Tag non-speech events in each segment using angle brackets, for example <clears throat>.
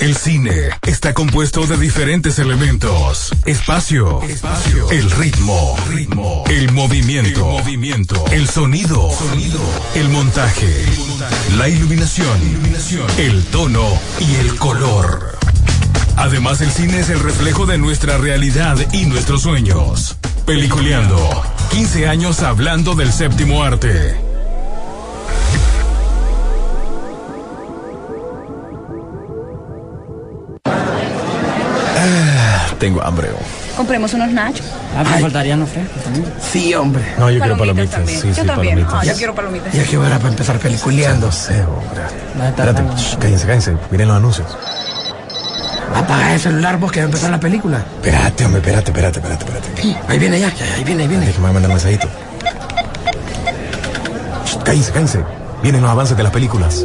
El cine está compuesto de diferentes elementos. Espacio, espacio, el ritmo, ritmo, el movimiento, el movimiento, el sonido, sonido, el montaje, la iluminación, iluminación, el tono y el color. Además, el cine es el reflejo de nuestra realidad y nuestros sueños. Peliculeando, 15 años hablando del séptimo arte. Tengo hambre. oh. Compremos unos nachos. Ah, me faltarían los frescos también. Sí, hombre. No, yo quiero Palomitas palomitas. también. Sí, yo sí, también. palomitas. Ah, yo quiero palomitas. Ya que hora para empezar peliculeando. Sé, hombre. Va a estar Espérate, shh, cállense, cállense. Miren los anuncios. Apaga el celular vos que va a empezar la película. Espérate, hombre, espérate, espérate, espérate, espérate. Ahí viene ya, ya, ahí viene, ahí viene. Déjame mandar un mensajito. Shh, Cállense, cállense. Vienen los avances de las películas.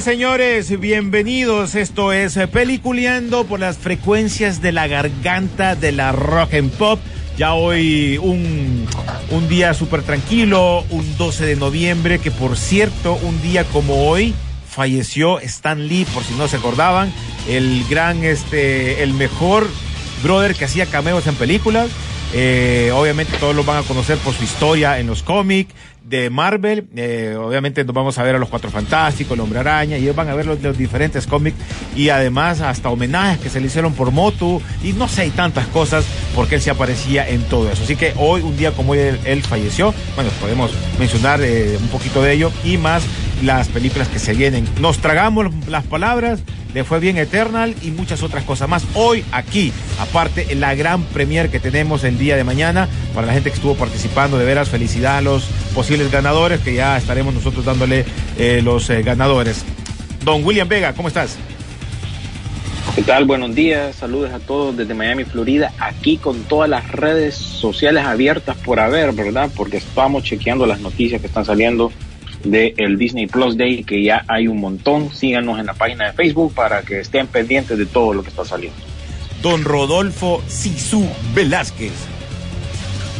Señores. Bienvenidos. Esto es eh, Peliculeando por las frecuencias de la garganta de la rock and pop. Ya hoy un, un día súper tranquilo, un 12 de noviembre, que por cierto, un día como hoy falleció Stan Lee, por si no se acordaban, el gran, este, el mejor brother que hacía cameos en películas. Eh, obviamente todos lo van a conocer por su historia en los cómics de Marvel. Eh, obviamente nos vamos a ver a los Cuatro Fantásticos, el Hombre Araña, y ellos van a ver los, los diferentes cómics y además hasta homenajes que se le hicieron por Motu y no sé, y tantas cosas porque él se aparecía en todo eso. Así que hoy, un día como él falleció. Bueno, podemos mencionar eh, un poquito de ello y más las películas que se vienen. Nos tragamos las palabras, le fue bien Eternal y muchas otras cosas más. Hoy aquí, aparte la gran premier que tenemos el día de mañana, para la gente que estuvo participando, de veras felicidad a los posibles ganadores, que ya estaremos nosotros dándole eh, los eh, ganadores. Don William Vega, ¿cómo estás? ¿Qué tal? Buenos días, saludos a todos desde Miami, Florida, aquí con todas las redes sociales abiertas por haber, ¿verdad? Porque estamos chequeando las noticias que están saliendo de el Disney Plus Day, que ya hay un montón. Síganos en la página de Facebook para que estén pendientes de todo lo que está saliendo. Don Rodolfo Sisu Velázquez.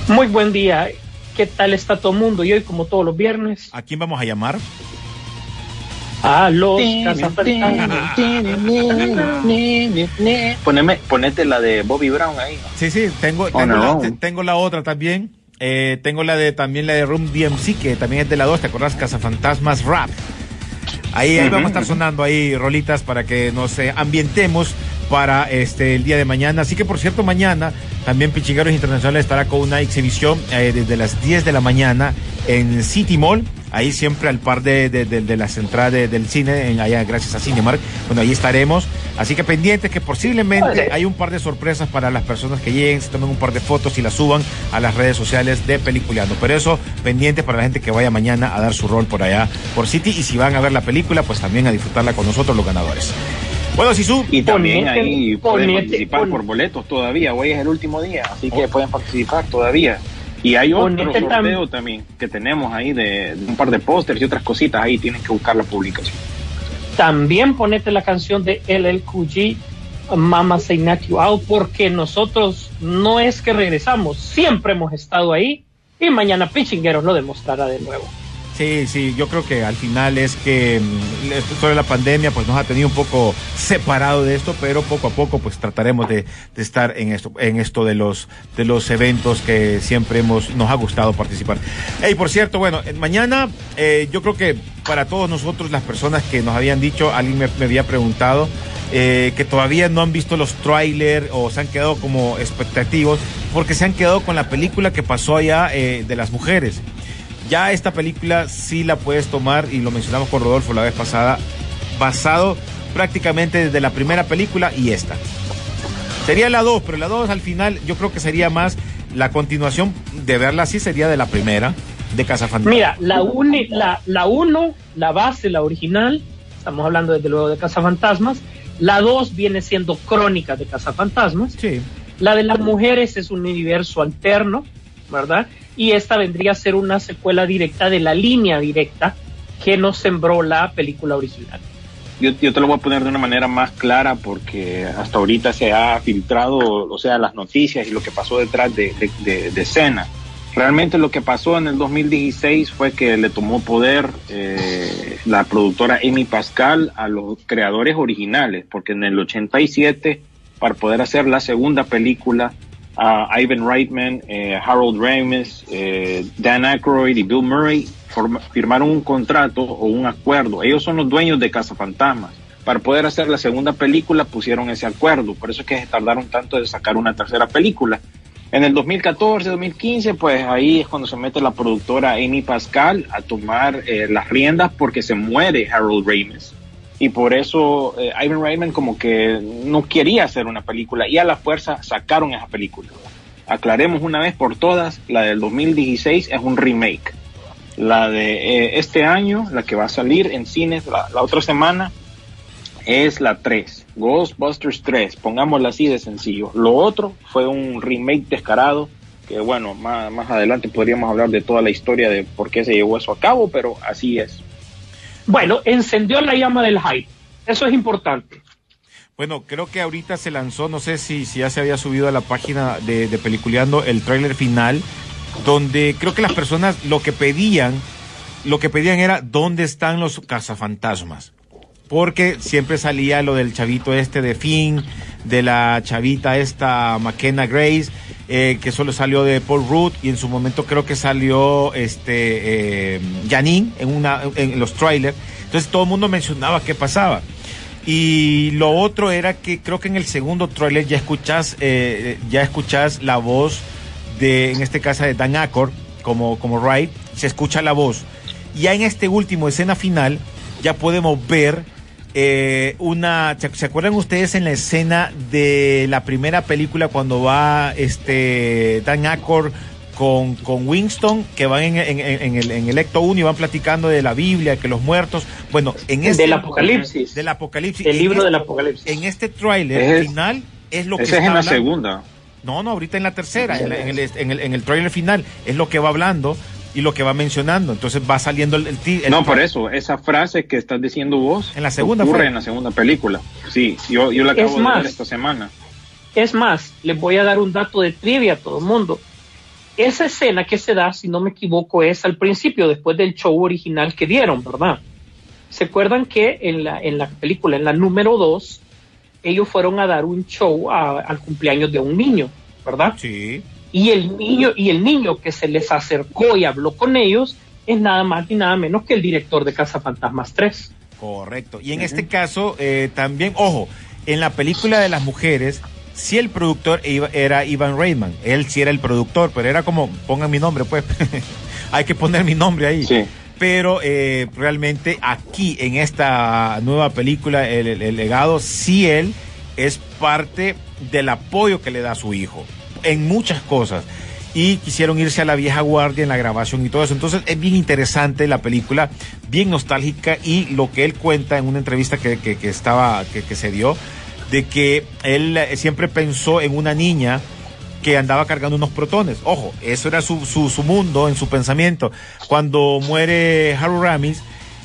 Muy buen día. ¿Qué tal está todo el mundo? Y hoy, como todos los viernes, ¿A quién vamos a llamar? a los. Poneme, ponete la de Bobby Brown ahí. Sí, sí, tengo, Oh, no. la, tengo la otra también. Eh, tengo la de también la de Room DMC, que también es de la 2, ¿te acordás? Cazafantasmas Rap. Ahí, ahí vamos a estar sonando ahí rolitas para que nos eh, ambientemos para este el día de mañana. Así que por cierto, mañana también Pichigueros Internacional estará con una exhibición eh, desde las 10 de la mañana en City Mall. Ahí siempre al par de, de, de- entradas de- del cine, en, allá gracias a Cinemark. Bueno, ahí estaremos. Así que pendientes que posiblemente hay un par de sorpresas para las personas que lleguen, se tomen un par de fotos y las suban a las redes sociales de Peliculeando. Pero eso, pendientes para la gente que vaya mañana a dar su rol por allá por City. Y si van a ver la película, pues también a disfrutarla con nosotros los ganadores. Bueno, Sisu. Y también Ponete- ahí pueden ponete- participar pon- por boletos todavía. Hoy es el último día, así que pueden participar todavía. Y hay otro tam- sorteo también que tenemos ahí de, de un par de pósters y otras cositas. Ahí tienen que buscar la publicación. También ponete la canción de LLQG, Mama Say Knock You Out, porque nosotros no es que regresamos, siempre hemos estado ahí y mañana Pichingueros lo demostrará de nuevo. Sí, sí, yo creo que al final es que mm, sobre la pandemia pues nos ha tenido un poco separado de esto, pero poco a poco pues trataremos de, estar en esto, en esto de los de los eventos que siempre hemos nos ha gustado participar. Hey, por cierto, bueno, mañana eh, yo creo que para todos nosotros las personas que nos habían dicho, alguien me, me había preguntado eh, que todavía no han visto los trailers o se han quedado como expectativos porque se han quedado con la película que pasó allá eh, de las mujeres. Ya esta película sí la puedes tomar, y lo mencionamos con Rodolfo la vez pasada, basado prácticamente desde la primera película y esta. Sería la 2, pero la 2 al final yo creo que sería más la continuación de verla así, sería de la primera, de Casa Fantasma. Mira, la 1, la, la, uno, la base, la original, estamos hablando desde luego de Cazafantasmas. La 2 viene siendo Crónica de Cazafantasmas. Sí. La de las mujeres es un universo alterno, ¿verdad? Y esta vendría a ser una secuela directa de la línea directa que nos sembró la película original. Yo, yo, te lo voy a poner de una manera más clara porque hasta ahorita se ha filtrado, o sea, las noticias y lo que pasó detrás de, de, de, de escena. Realmente lo que pasó en el 2016 fue que le tomó poder eh, la productora Amy Pascal a los creadores originales, porque en el 87, para poder hacer la segunda película, uh, Ivan Reitman, eh, Harold Ramis, eh, Dan Aykroyd y Bill Murray firmaron un contrato o un acuerdo. Ellos son los dueños de Casa Fantasmas. Para poder hacer la segunda película pusieron ese acuerdo. Por eso es que se tardaron tanto de sacar una tercera película. En el 2014, 2015, pues ahí es cuando se mete la productora Amy Pascal a tomar eh, las riendas porque se muere Harold Ramis. Y por eso eh, Ivan Reitman como que no quería hacer una película y a la fuerza sacaron esa película. Aclaremos una vez por todas, la del 2016 es un remake. La de eh, este año, la que va a salir en cines la, otra semana, es la 3, Ghostbusters 3, pongámosla así de sencillo. Lo otro fue un remake descarado, que bueno, más, más adelante podríamos hablar de toda la historia de por qué se llevó eso a cabo, pero así es. Bueno, encendió la llama del hype, eso es importante. Bueno, creo que ahorita se lanzó, no sé si, si ya se había subido a la página de, de Peliculeando el tráiler final, donde creo que las personas lo que pedían, lo que pedían era dónde están los cazafantasmas porque siempre salía lo del chavito este de Finn, de la chavita esta McKenna Grace, eh, que solo salió de Paul Rudd y en su momento creo que salió este eh, Janine en una en los trailers. Entonces todo el mundo mencionaba qué pasaba. Y lo otro era que creo que en el segundo trailer ya escuchás, eh, ya escuchás la voz de, en este caso de Dan Aykroyd, como, como Wright, se escucha la voz. Ya en este último escena final, ya podemos ver eh, una, ¿se acuerdan ustedes en la escena de la primera película cuando va este Dan Aykroyd con, con Winston, que van en, en, en, el, en el Ecto 1 y van platicando de la Biblia, que los muertos, bueno, en este... Del Apocalipsis. Del Apocalipsis. El libro este, del Apocalipsis. En este tráiler final es lo que Ese está es en la hablando. segunda. No, no, ahorita en la tercera, en, la- en el, en, el, en el tráiler final, es lo que va hablando y lo que va mencionando. Entonces va saliendo el... el, No, por eso, esa frase que estás diciendo vos En la segunda ocurre fue. en la segunda película. Sí, yo, yo la acabo Es de más. ver esta semana. Es más, les voy a dar un dato de trivia a todo el mundo. Esa escena que se da, si no me equivoco, es al principio, después del show original que dieron, ¿verdad? ¿Se acuerdan que en la, en la película, en la número 2, ellos fueron a dar un show a- al cumpleaños de un niño, ¿verdad? Sí. Y el niño, y el niño que se les acercó y habló con ellos es nada más ni nada menos que el director de Casa Fantasmas 3. Correcto. Y en este caso, eh, también, ojo, en la película de las mujeres, sí el productor era Ivan Reitman. Él sí era el productor, pero era como, pongan mi nombre, pues. <laughs> Hay que poner mi nombre ahí. Sí. Pero eh, realmente aquí, en esta nueva película, el, el- el legado, sí él es parte del apoyo que le da a su hijo. En muchas cosas. Y quisieron irse a la vieja guardia en la grabación y todo eso. Entonces es bien interesante la película, bien nostálgica y lo que él cuenta en una entrevista que, que, estaba, que, se dio, de que él siempre pensó en una niña que andaba cargando unos protones. Ojo, eso era su, su, su mundo, en su pensamiento. Cuando muere Harold Ramis,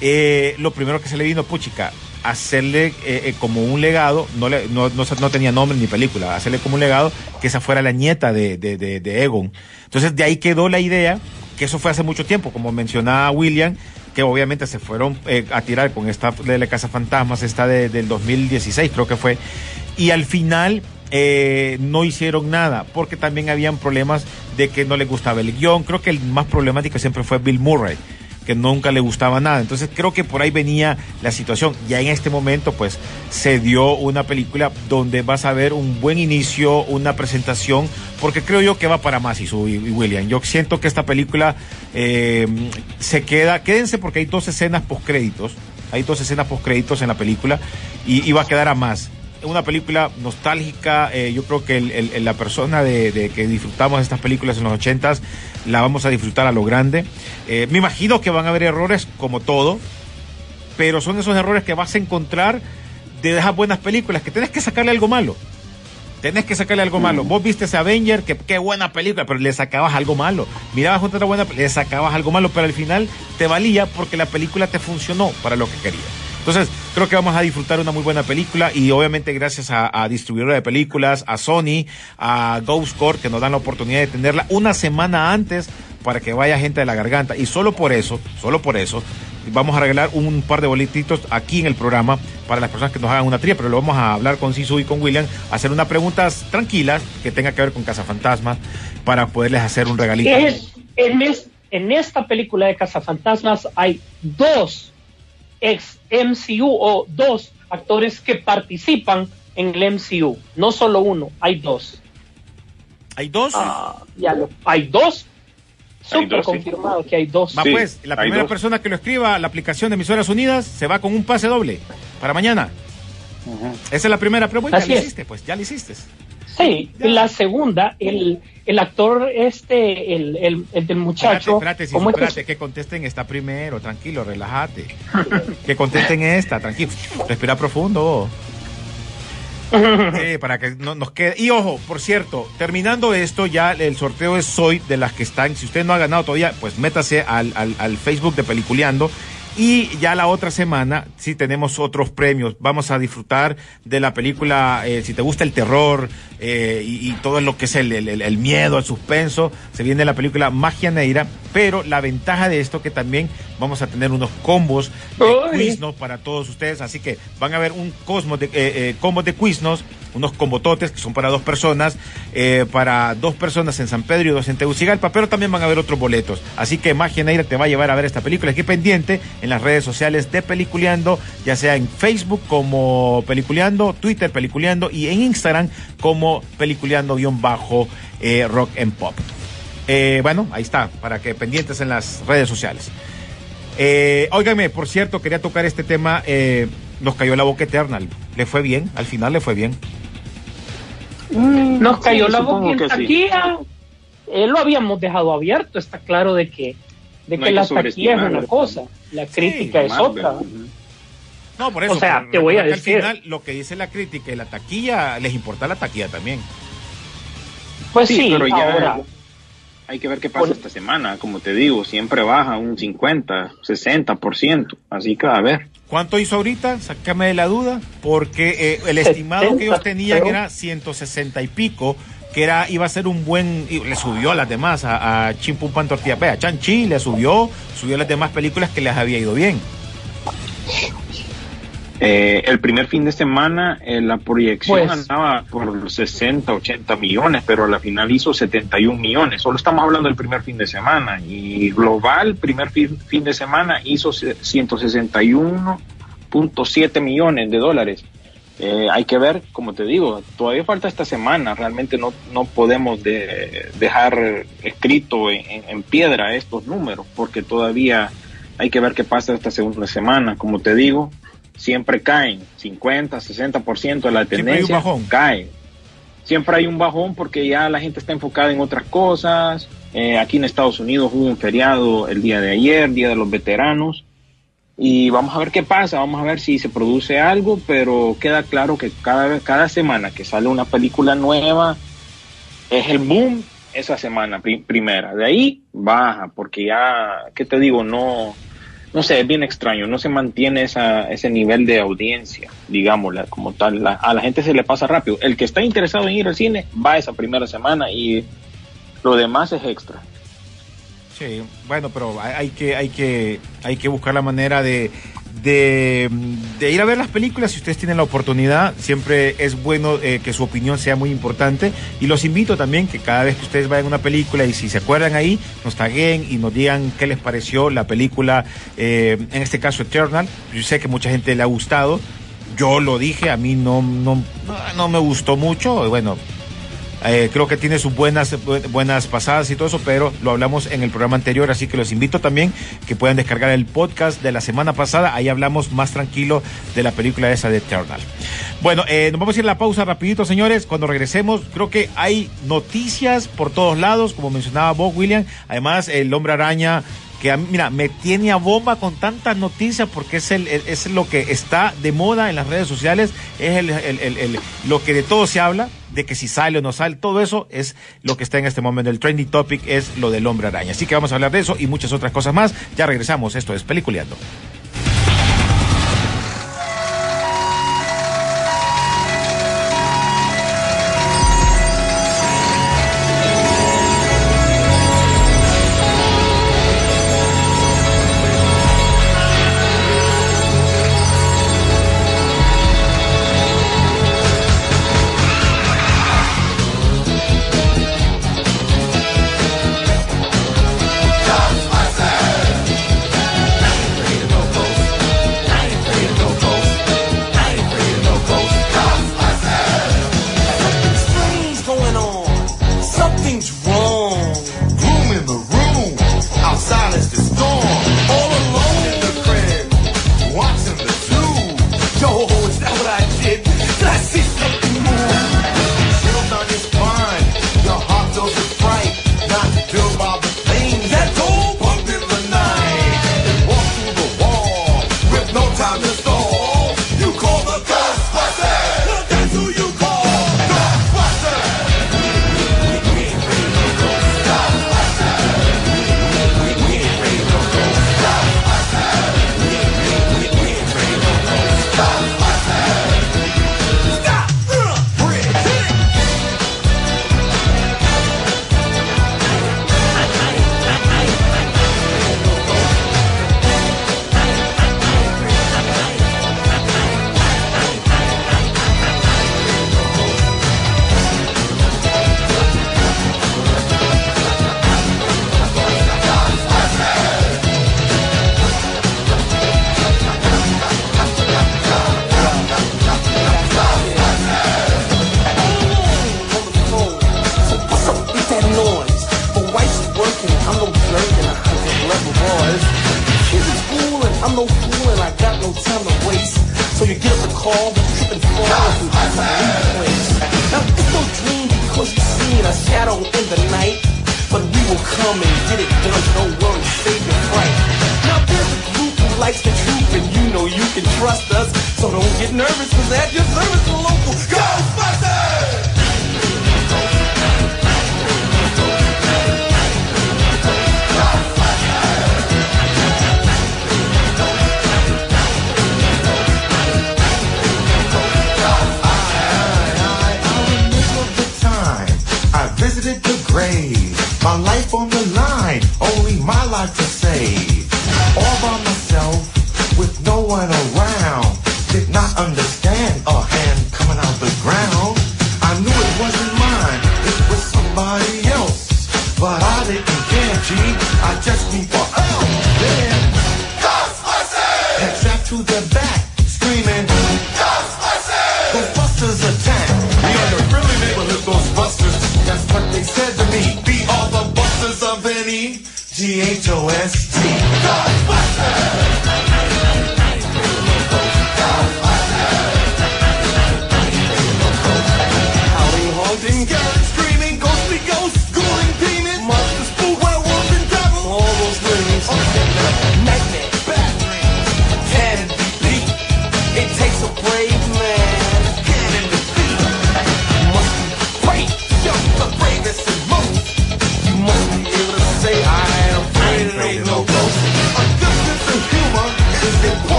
eh, lo primero que se le vino, puchica, hacerle eh, eh, como un legado, no, le, no, no, no tenía nombre ni película, hacerle como un legado que esa fuera la nieta de, de, de, Egon. Entonces de ahí quedó la idea, que eso fue hace mucho tiempo, como mencionaba William, que obviamente se fueron eh, a tirar con esta de la Casa Fantasmas, esta de, del 2016 creo que fue, y al final no hicieron nada, porque también habían problemas de que no les gustaba el guion, creo que el más problemático siempre fue Bill Murray que nunca le gustaba nada. Entonces creo que por ahí venía la situación. Ya en este momento pues se dio una película donde vas a ver un buen inicio, una presentación, porque creo yo que va para más y, su, y William. Yo siento que esta película eh, se queda, quédense porque hay dos escenas post créditos, hay dos escenas post créditos en la película y, y va a quedar a más una película nostálgica. Eh, yo creo que el, el, la persona de, de, que disfrutamos estas películas en los ochentas la vamos a disfrutar a lo grande. Eh, me imagino que van a haber errores como todo, pero son esos errores que vas a encontrar de esas buenas películas, que tenés que sacarle algo malo. Tenés que sacarle algo malo. Vos viste ese Avenger, que qué buena película, pero le sacabas algo malo. Mirabas otra buena, le sacabas algo malo, pero al final te valía porque la película te funcionó para lo que querías. Entonces, creo que vamos a disfrutar una muy buena película y obviamente gracias a, a distribuidora de películas, a Sony, a Ghost Core, que nos dan la oportunidad de tenerla una semana antes para que vaya gente de la garganta. Y solo por eso, solo por eso, vamos a regalar un par de boletitos aquí en el programa para las personas que nos hagan una tría, pero lo vamos a hablar con Sisu y con William, hacer unas preguntas tranquilas que tenga que ver con Cazafantasmas para poderles hacer un regalito. En, en esta película de Cazafantasmas hay dos ex MCU o dos actores que participan en el MCU. No solo uno, hay dos. ¿Hay dos? Ah, ya lo, hay dos. Súper confirmado sí. que hay dos. Va pues, la primera persona que lo escriba la aplicación de Emisoras Unidas se va con un pase doble para mañana. Uh -huh. Esa es la primera pregunta. Así ya es. hiciste, pues, ya lo hiciste. Sí, la segunda, el, el actor este, el, el, el del muchacho. Espérate, espérate, espérate es que... que contesten esta primero, tranquilo, relájate. que contesten esta, tranquilo. Respira profundo. Sí, para que no, nos quede. Y ojo, por cierto, terminando esto, ya el sorteo es hoy de las que están. Si usted no ha ganado todavía, pues métase al, al, al Facebook de Peliculeando y ya la otra semana sí tenemos otros premios. Vamos a disfrutar de la película, eh, si te gusta el terror eh, y, y, todo lo que es el, el, el, miedo, el suspenso, se viene la película Magia Negra, pero la ventaja de esto que también vamos a tener unos combos de Quiznos para todos ustedes, así que van a ver un cosmos de, eh, eh combo de Quiznos, unos combototes que son para dos personas, para dos personas en San Pedro y dos en Tegucigalpa, pero también van a haber otros boletos. Así que Magia Negra te va a llevar a ver esta película. Aquí pendiente en las redes sociales de Peliculeando, ya sea en Facebook como Peliculeando, Twitter Peliculeando y en Instagram como Peliculeando-bajo eh, Rock and Pop. Eh, bueno, ahí está, para que pendientes en las redes sociales. Eh, óigame, por cierto, quería tocar este tema. Eh, nos cayó la boca eterna. Le fue bien, al final le fue bien. Nos cayó sí, la boca en taquilla. Sí. Eh, lo habíamos dejado abierto. Está claro de que, de no que la taquilla es una cosa, la crítica sí, es otra. No, por eso. O sea, te voy a decir. Al final, lo que dice la crítica y la taquilla, les importa la taquilla también. Pues sí, pero ya ahora. Hay que ver qué pasa esta semana. Como te digo, siempre baja un 50, 60%. Así que a ver. ¿Cuánto hizo ahorita? Sácame de la duda. Porque eh, el estimado que ellos tenían era 160 y pico que era iba a ser un buen le subió a las demás a, a Chimpumpan Tortilla a Chanchi le subió subió a las demás películas que les había ido bien eh, el primer fin de semana eh, la proyección pues, andaba por 60, 80 millones, pero a la final hizo 71 millones. Solo estamos hablando del primer fin de semana. Y global, primer fin, fin de semana hizo 161.7 millones de dólares. Eh, hay que ver, como te digo, todavía falta esta semana. Realmente no, no podemos de, dejar escrito en, en piedra estos números, porque todavía hay que ver qué pasa esta segunda semana. Como te digo, siempre caen, 50, 60% de la tendencia bajón. cae. Siempre hay un bajón porque ya la gente está enfocada en otras cosas. Eh, aquí en Estados Unidos hubo un feriado el día de ayer, Día de los Veteranos. Y vamos a ver qué pasa, vamos a ver si se produce algo, pero queda claro que cada, cada semana que sale una película nueva es el boom esa semana pri primera. De ahí baja, porque ya, ¿qué te digo? No, no sé, es bien extraño, no se mantiene esa, ese nivel de audiencia, digámosla como tal. La- a la gente se le pasa rápido. El que está interesado en ir al cine va esa primera semana y lo demás es extra. Sí, bueno, pero hay, que, hay que, hay que buscar la manera de, de, de ir a ver las películas si ustedes tienen la oportunidad. Siempre es bueno eh, que su opinión sea muy importante. Y los invito también que cada vez que ustedes vayan a una película y si se acuerdan ahí, nos taguen y nos digan qué les pareció la película, eh, en este caso Eternal. Yo sé que mucha gente le ha gustado. Yo lo dije, a mí no, no, no me gustó mucho. Bueno, eh, creo que tiene sus buenas, bu- buenas pasadas y todo eso, pero lo hablamos en el programa anterior, así que los invito también que puedan descargar el podcast de la semana pasada. Ahí hablamos más tranquilo de la película esa de Eternal. Bueno, eh, nos vamos a ir a la pausa rapidito, señores. Cuando regresemos, creo que hay noticias por todos lados, como mencionaba Bob William. Además, el hombre araña que mira, me tiene a bomba con tantas noticias porque es, el, es lo que está de moda en las redes sociales, es el- lo que de todo se habla, de que si sale o no sale, todo eso es lo que está en este momento. El trending topic es lo del hombre araña. Así que vamos a hablar de eso y muchas otras cosas más. Ya regresamos, esto es Peliculeando.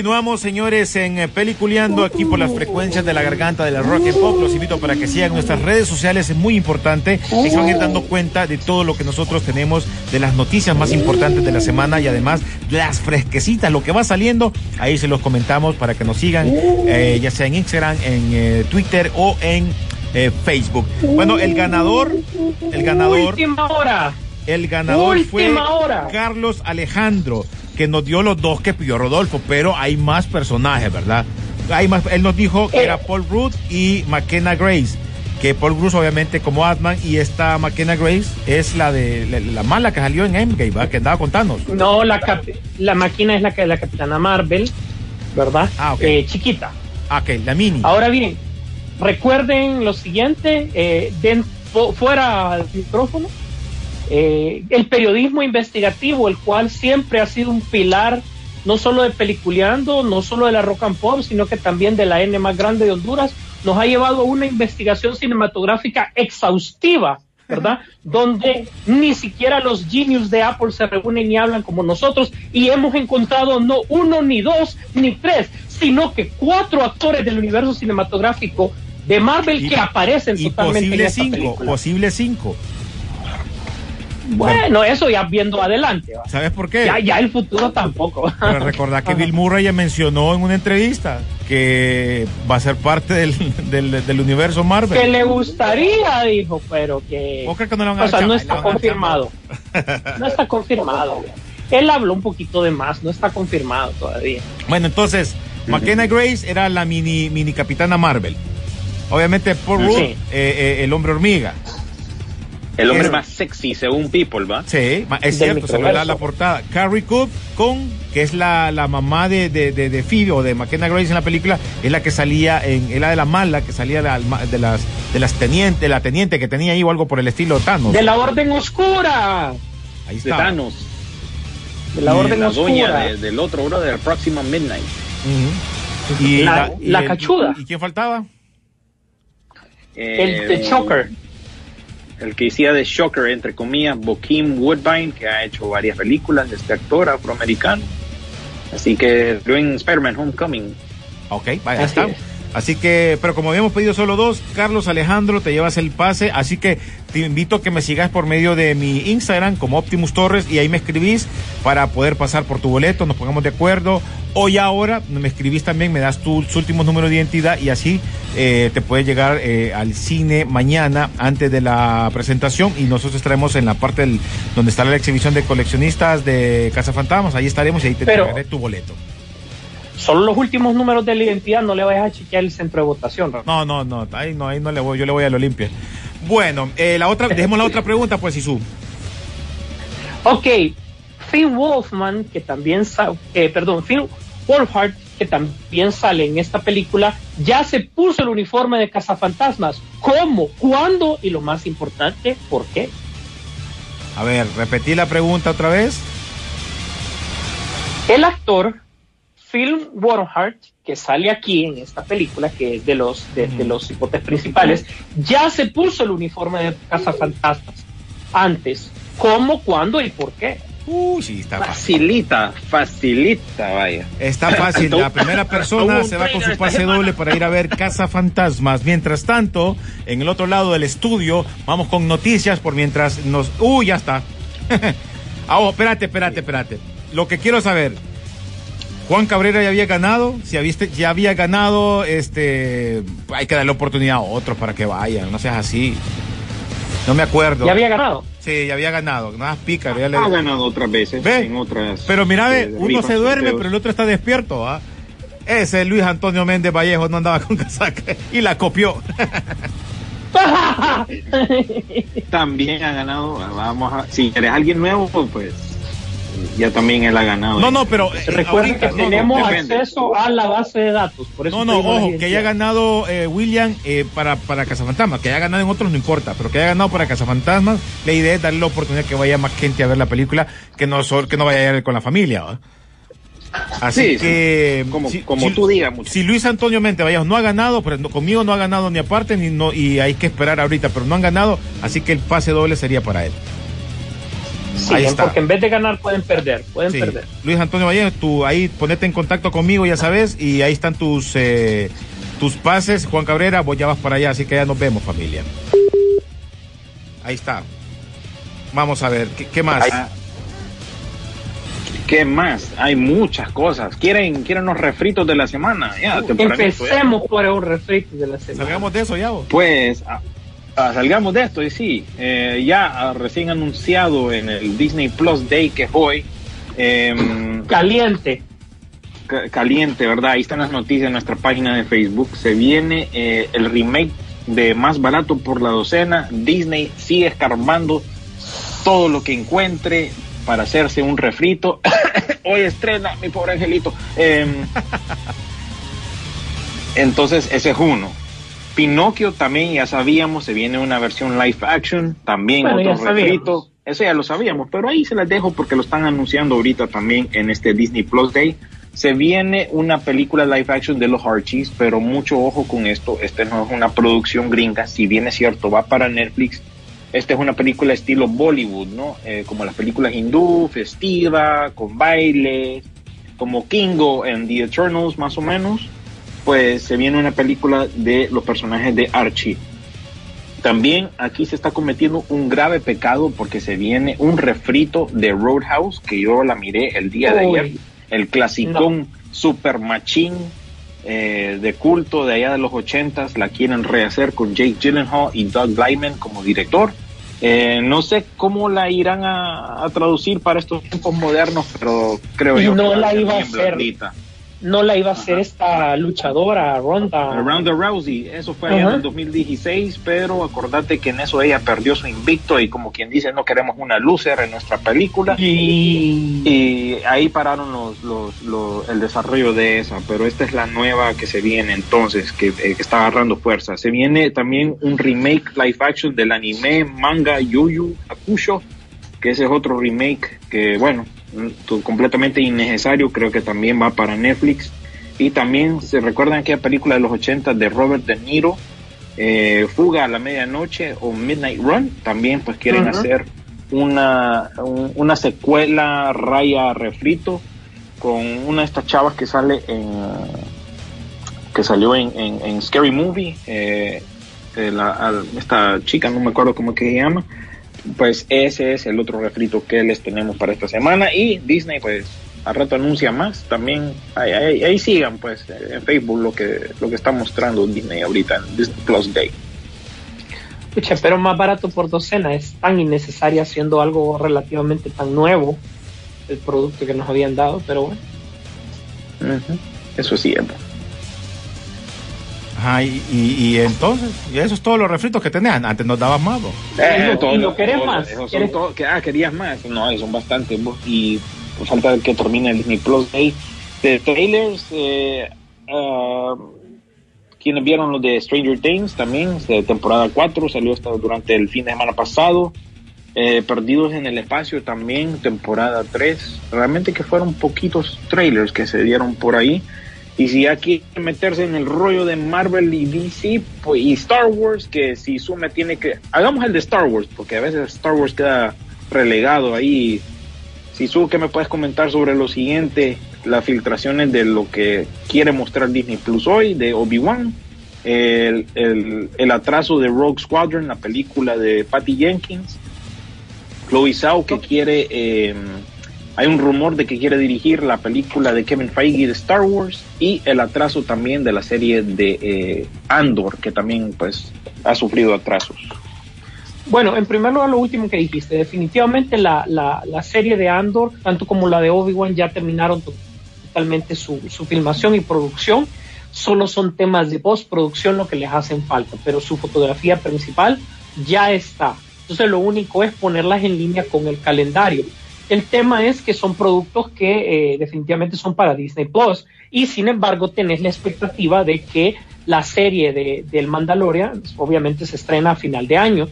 Continuamos, señores, en eh, Peliculeando aquí por las frecuencias de la garganta de la Rock and Pop. Los invito para que sigan nuestras redes sociales, es muy importante. Y se van a ir dando cuenta de todo lo que nosotros tenemos, de las noticias más importantes de la semana y además las fresquecitas, lo que va saliendo. Ahí se los comentamos para que nos sigan, eh, ya sea en Instagram, en eh, Twitter o en eh, Facebook. Bueno, el ganador, el ganador. Última hora. El ganador fue hora. Carlos Alejandro, que nos dio los dos que pidió Rodolfo, pero hay más personajes, ¿verdad? Hay más, él nos dijo que Eh. era Paul Rudd y McKenna Grace. Que Paul Rudd obviamente como Atman y esta McKenna Grace es la de la, la mala que salió en Endgame, ¿verdad? Que andaba con Thanos. No, la, cap- la máquina es la que la Capitana Marvel, ¿verdad? Ah, ok. Eh, chiquita. Ah, ok, la mini. Ahora bien, recuerden lo siguiente, eh, den- fu- fuera del micrófono, eh, el periodismo investigativo, el cual siempre ha sido un pilar no solo de Peliculeando, no solo de la Rock and Pop, sino que también de la N más grande de Honduras, nos ha llevado a una investigación cinematográfica exhaustiva, ¿verdad? Donde ni siquiera los genius de Apple se reúnen y hablan como nosotros y hemos encontrado no uno, ni dos, ni tres, sino que cuatro actores del universo cinematográfico de Marvel Y- que aparecen y totalmente en posible esta cinco, película. posible cinco. Bueno, eso ya viendo adelante. ¿va? ¿Sabes por qué? Ya, ya el futuro tampoco. Pero recordad que <laughs> Bill Murray ya mencionó en una entrevista que va a ser parte del, del, del universo Marvel. que le gustaría, dijo, pero que... ¿Vos crees que no le van a O sea, <laughs> no está confirmado. No está confirmado. Él habló un poquito de más, no está confirmado todavía. Bueno, entonces, McKenna Grace era la mini, mini capitana Marvel. Obviamente, Paul Rudd, Sí. eh, eh, el hombre hormiga. El hombre Es- más sexy, según People, ¿va? Sí, es Del cierto, se ve la, la portada. Carrie Cook, con, que es la, la mamá de, de, de, de Phoebe o de McKenna Grace en la película, es la que salía en, es la de la mala, que salía de, la- de las, de las tenientes, la teniente que tenía ahí o algo por el estilo Thanos. De la Orden Oscura. Ahí De está. Thanos. De la Y Orden la doña Oscura. de- del otro brother, Próxima Midnight. Y La- y la el- cachuda. ¿Y quién faltaba? Eh, El, el Choker. El que hacía de Shocker, entre comillas, Bokeem Woodbine, que ha hecho varias películas de este actor afroamericano. Así que en Spider-Man Homecoming. Ok, vaya, Así está. es. Así que, pero como habíamos pedido solo dos, Carlos Alejandro, te llevas el pase. Así que te invito a que me sigas por medio de mi Instagram como Optimus Torres y ahí me escribís para poder pasar por tu boleto, nos pongamos de acuerdo. Hoy ahora me escribís también, me das tus últimos números de identidad y así eh, te puedes llegar eh, al cine mañana antes de la presentación y nosotros estaremos en la parte del, donde está la exhibición de coleccionistas de Casa Fantasmas. Ahí estaremos y ahí te Pero- entregaré tu boleto. Solo los últimos números de la identidad, no le vayas a chequear el centro de votación. No, no, no, ahí no, ahí no le voy, yo le voy a la Olimpia. Bueno, eh, la otra, dejemos la otra pregunta, pues, Isu. Ok, Finn Wolfman, que también eh, perdón, Finn Wolfhard, que también sale en esta película, ya se puso el uniforme de cazafantasmas. ¿Cómo? ¿Cuándo? Y lo más importante, ¿por qué? A ver, repetí la pregunta otra vez. El actor Phil Wolfhard, que sale aquí en esta película, que es de los de, de los hipotes principales, ya se puso el uniforme de cazafantasmas. Antes, ¿cómo, cuándo y por qué? Uy, sí, está fácil. Facilita, facilita, vaya. Está fácil. La primera persona <laughs> se va con su pase doble para ir a ver Casa Fantasmas. Mientras tanto, en el otro lado del estudio, vamos con noticias por mientras nos. Uy, ya está. <laughs> ah, oh, espérate, espérate, espérate. Lo que quiero saber. Juan Cabrera ya había ganado, si habiste, ya había ganado, este, hay que darle oportunidad a otros para que vayan, no seas así. No me acuerdo. Ya había ganado. Sí, ya había ganado, nada más pícaro, ya le- Ha ganado otras veces Ve, en otras. Pero mira, ve, eh, uno se duerme, sorteos. pero el otro está despierto, ¿ah? Ese Luis Antonio Méndez Vallejo no andaba con casaca y la copió. También ha ganado. Vamos a. Si eres alguien nuevo, pues. Ya también él ha ganado. No, no, pero. eh, Recuerden ahorita, que no, tenemos acceso a la base de datos. Por eso No, no, ojo, que haya ganado eh, William eh, para, para Cazafantasmas, que haya ganado en otros no importa, pero que haya ganado para Cazafantasmas, la idea es darle la oportunidad que vaya más gente a ver la película, que no, sol- que no vaya a ir con la familia. Así Sí, sí. que. Como- como tú digas. Si Luis Antonio Mente Vallejo no ha ganado, pero no- conmigo no ha ganado ni aparte, ni no, y hay que esperar ahorita, pero no han ganado, así que el pase doble sería para él. Siguen, está. porque en vez de ganar pueden perder, pueden Sí. perder. Luis Antonio Valle, tú ahí ponete en contacto conmigo, ya sabes, y ahí están tus eh, tus pases. Juan Cabrera, vos ya vas para allá, así que ya nos vemos, familia. Ahí está. Vamos a ver, ¿qué, qué más? ¿Qué más? Hay muchas cosas. ¿Quieren, quieren los refritos de la semana? Ya, ya. Empecemos por un refrito de la semana. Salgamos de eso ya, vos. Pues ah, salgamos de esto y sí, eh, ya ah, recién anunciado en el Disney Plus Day que es hoy, em, Caliente. ca- caliente, ¿verdad? Ahí están las noticias en nuestra página de Facebook. Se viene eh, el remake de Más Barato por la Docena. Disney sigue escarbando todo lo que encuentre para hacerse un refrito. <coughs> Hoy estrena, mi pobre angelito. Em, <laughs> entonces, ese es uno. Pinocchio también ya sabíamos, se viene una versión live action, también Bueno, otro refrito. Eso ya lo sabíamos, pero ahí se las dejo porque lo están anunciando ahorita también en este Disney Plus Day. Se viene una película live action de los Archies, pero mucho ojo con esto. Este no es una producción gringa, si bien es cierto, va para Netflix. Esta es una película estilo Bollywood, ¿no? Eh, como las películas hindú, festiva, con baile, como Kingo en The Eternals, más o menos. Pues se viene una película de los personajes de Archie. También aquí se está cometiendo un grave pecado porque se viene un refrito de Roadhouse que yo la miré el día de ayer. El clasicón super machín eh, de culto de allá de los ochentas la quieren rehacer con Jake Gyllenhaal y Doug Lyman como director. Eh, no sé cómo la irán a, a traducir para estos tiempos modernos, pero creo Y yo no que la iba a hacer. blandita. No la iba a hacer esta luchadora, Ronda. Ronda Rousey, eso fue allá en el 2016, pero acordate que en eso ella perdió su invicto y como quien dice, no queremos una loser en nuestra película. Y Y ahí pararon los, los, los- el desarrollo de esa, pero esta es la nueva que se viene entonces, que, eh, que está agarrando fuerza. Se viene también un remake live action del anime manga Yu Yu Hakusho, que ese es otro remake que, bueno, completamente innecesario, creo que también va para Netflix. Y también se recuerdan aquella película de los 80 de Robert De Niro, eh, Fuga a la medianoche o Midnight Run, también pues quieren hacer una, un- una secuela raya refrito con una de estas chavas que sale en que salió en, en- en Scary Movie eh, eh, la- esta chica no me acuerdo cómo que se llama pues ese es el otro refrito que les tenemos para esta semana y Disney pues al rato anuncia más también ahí, ahí- ahí sigan pues eh, en Facebook lo que lo que está mostrando Disney ahorita en Disney Plus Day Pucha, pero más barato por docena es tan innecesaria siendo algo relativamente tan nuevo el producto que nos habían dado, pero bueno. Ujú. eso sí es Ajá, y, y- y entonces, y eso es todos los refritos que tenían. Antes nos daban más, vos. Eh, todo- ¿y lo querés todo- más? esos son ¿Quieres- todo- que, ah, querías más. No, son bastantes. vos, Y por falta que termine el Disney Plus Day. De trailers, eh, ah, quienes vieron los de Stranger Things también, de temporada 4, salió hasta durante el fin de semana pasado. Eh, Perdidos en el Espacio también, temporada 3. Realmente que fueron poquitos trailers que se dieron por ahí. Y si ya quieren meterse en el rollo de Marvel y DC pues, y Star Wars, que si sume tiene que... Hagamos el de Star Wars, porque a veces Star Wars queda relegado ahí. Si su ¿qué me puedes comentar sobre lo siguiente? Las filtraciones de lo que quiere mostrar Disney Plus hoy, de Obi-Wan, el, el, el atraso de Rogue Squadron, la película de Patty Jenkins, Chloe Zhao que quiere... eh, hay un rumor de que quiere dirigir la película de Kevin Feige de Star Wars y el atraso también de la serie de eh, Andor, que también pues ha sufrido atrasos. Bueno, en primer lugar, lo último que dijiste, definitivamente la, la, la serie de Andor, tanto como la de Obi-Wan, ya terminaron to- totalmente su, su filmación y producción. Solo son temas de postproducción lo que les hacen falta, pero su fotografía principal ya está. Entonces lo único es ponerlas en línea con el calendario. El tema es que son productos que eh, definitivamente son para Disney Plus y sin embargo tenés la expectativa de que la serie de, del Mandalorian obviamente se estrena a final de año,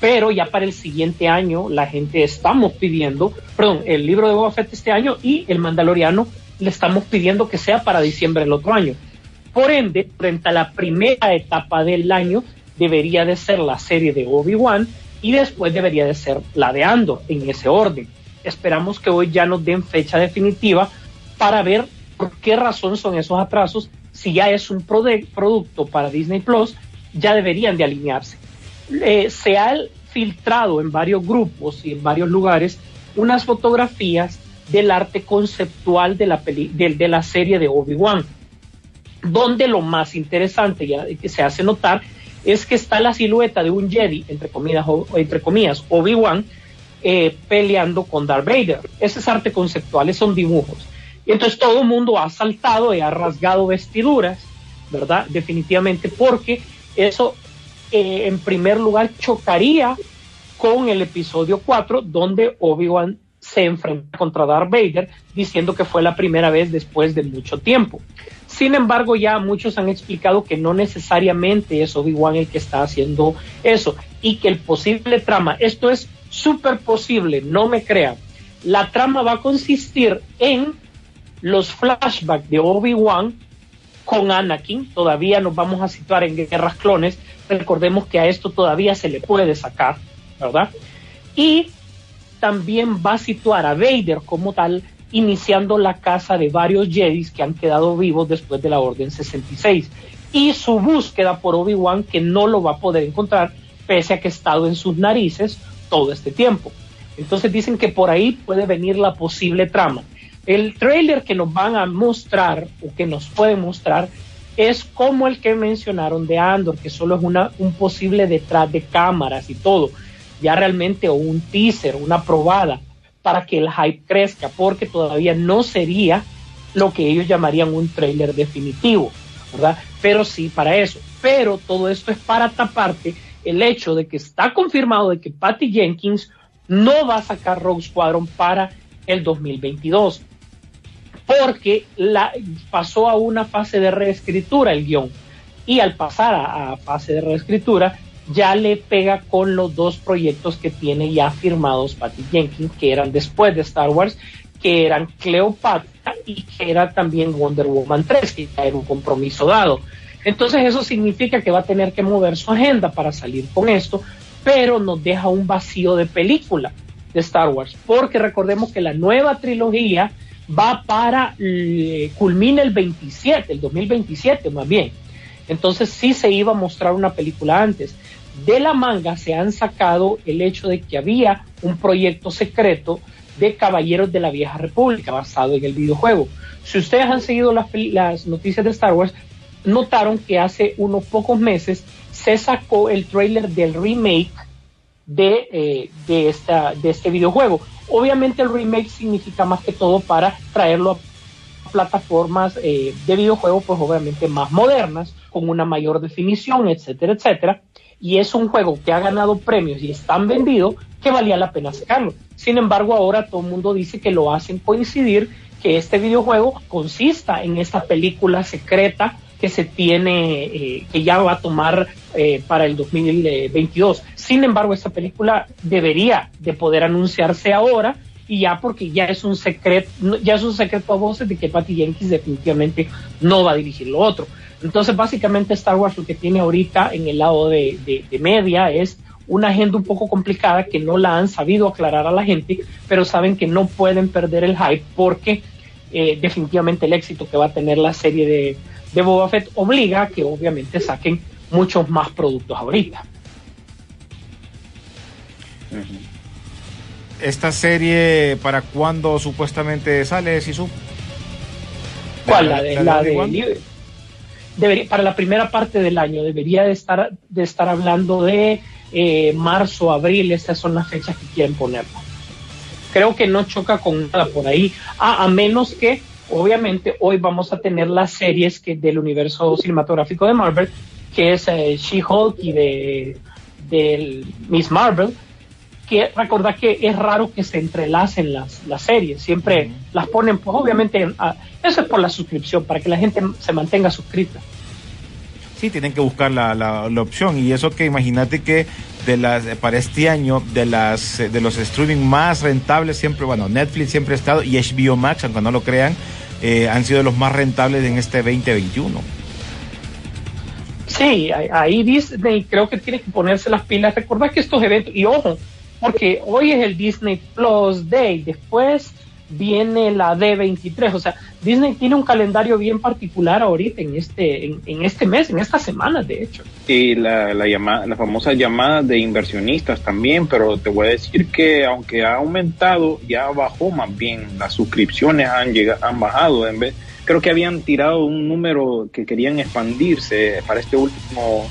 pero ya para el siguiente año la gente estamos pidiendo, perdón, el libro de Boba Fett este año y el Mandaloriano le estamos pidiendo que sea para diciembre del otro año. Por ende, frente a la primera etapa del año, debería de ser la serie de Obi-Wan y después debería de ser la de Andor en ese orden. Esperamos que hoy ya nos den fecha definitiva para ver por qué razón son esos atrasos. Si ya es un producto para Disney Plus, ya deberían de alinearse. Eh, se ha filtrado en varios grupos y en varios lugares unas fotografías del arte conceptual de la, de, la serie de Obi-Wan, donde lo más interesante ya que se hace notar es que está la silueta de un Jedi, entre comillas, entre comillas Obi-Wan, eh, peleando con Darth Vader. Ese es arte conceptual, son dibujos. Y entonces todo el mundo ha saltado y ha rasgado vestiduras, ¿verdad? Definitivamente, porque eso eh, en primer lugar chocaría con el episodio 4, donde Obi-Wan se enfrenta contra Darth Vader, diciendo que fue la primera vez después de mucho tiempo. Sin embargo, ya muchos han explicado que no necesariamente es Obi-Wan el que está haciendo eso y que el posible trama, esto es súper posible, no me crean, la trama va a consistir en los flashbacks de Obi-Wan con Anakin, todavía nos vamos a situar en Guerras Clones, recordemos que a esto todavía se le puede sacar, ¿verdad? Y también va a situar a Vader como tal iniciando la caza de varios Jedis que han quedado vivos después de la Orden 66 y su búsqueda por Obi-Wan que no lo va a poder encontrar pese a que ha estado en sus narices todo este tiempo. Entonces dicen que por ahí puede venir la posible trama. El trailer que nos van a mostrar o que nos pueden mostrar es como el que mencionaron de Andor, que solo es una, un posible detrás de cámaras y todo, ya realmente o un teaser, una probada para que el hype crezca, porque todavía no sería lo que ellos llamarían un trailer definitivo, ¿verdad? Pero sí para eso. Pero todo esto es para taparte el hecho de que está confirmado de que Patty Jenkins no va a sacar Rogue Squadron para el 2022, porque la, pasó a una fase de reescritura el guion, y al pasar a, a fase de reescritura, ya le pega con los dos proyectos que tiene ya firmados Patty Jenkins, que eran después de Star Wars, que eran Cleopatra y que era también Wonder Woman 3, que era un compromiso dado. Entonces eso significa que va a tener que mover su agenda para salir con esto, pero nos deja un vacío de película de Star Wars, porque recordemos que la nueva trilogía va para, eh, culmina el 27, el 2027 más bien. Entonces sí se iba a mostrar una película antes. De la manga se han sacado el hecho de que había un proyecto secreto de Caballeros de la Vieja República basado en el videojuego. Si ustedes han seguido las, las noticias de Star Wars, notaron que hace unos pocos meses se sacó el trailer del remake de, eh, de, esta, de este videojuego. Obviamente el remake significa más que todo para traerlo a plataformas eh, de videojuegos, pues obviamente más modernas, con una mayor definición, etcétera, etcétera. Y es un juego que ha ganado premios y es tan vendido que valía la pena sacarlo. Sin embargo, ahora todo el mundo dice que lo hacen coincidir que este videojuego consista en esta película secreta que se tiene, eh, que ya va a tomar eh, para el 2022. Sin embargo, esta película debería de poder anunciarse ahora y ya porque ya es un secreto, ya es un secreto a voces de que Patty Jenkins definitivamente no va a dirigir lo otro. Entonces, básicamente Star Wars lo que tiene ahorita en el lado de, de, media es una agenda un poco complicada que no la han sabido aclarar a la gente, pero saben que no pueden perder el hype porque eh, definitivamente el éxito que va a tener la serie de, de Boba Fett obliga a que obviamente saquen muchos más productos ahorita. esta serie para cuándo supuestamente sale, Sisu? ¿Cuál? La de, la, debería, para la primera parte del año debería de estar de estar hablando de eh, marzo, abril, estas son las fechas que quieren ponerla. Creo que no choca con nada por ahí, a, a menos que obviamente hoy vamos a tener las series que del universo cinematográfico de Marvel, que es eh, She-Hulk y de, de Miss Marvel, que recordar que es raro que se entrelacen las, las series, siempre las ponen, pues obviamente, eso es por la suscripción, para que la gente se mantenga suscrita. Sí, tienen que buscar la, la, opción y eso que imagínate que de las para este año de las de los streaming más rentables siempre, bueno, Netflix siempre ha estado y HBO Max, aunque no lo crean, eh, han sido los más rentables en este 2021. Sí, ahí- Disney creo que tiene que ponerse las pilas. Recordad que estos eventos, y ojo, porque hoy es el Disney Plus Day, después viene la D23, o sea, Disney tiene un calendario bien particular ahorita en este, en, este mes, en estas semanas, de hecho. Y la, la, llamada, la famosa llamada de inversionistas también, pero te voy a decir que aunque ha aumentado, ya bajó más bien, las suscripciones han, llegado, han bajado. En vez, creo que habían tirado un número que querían expandirse para este último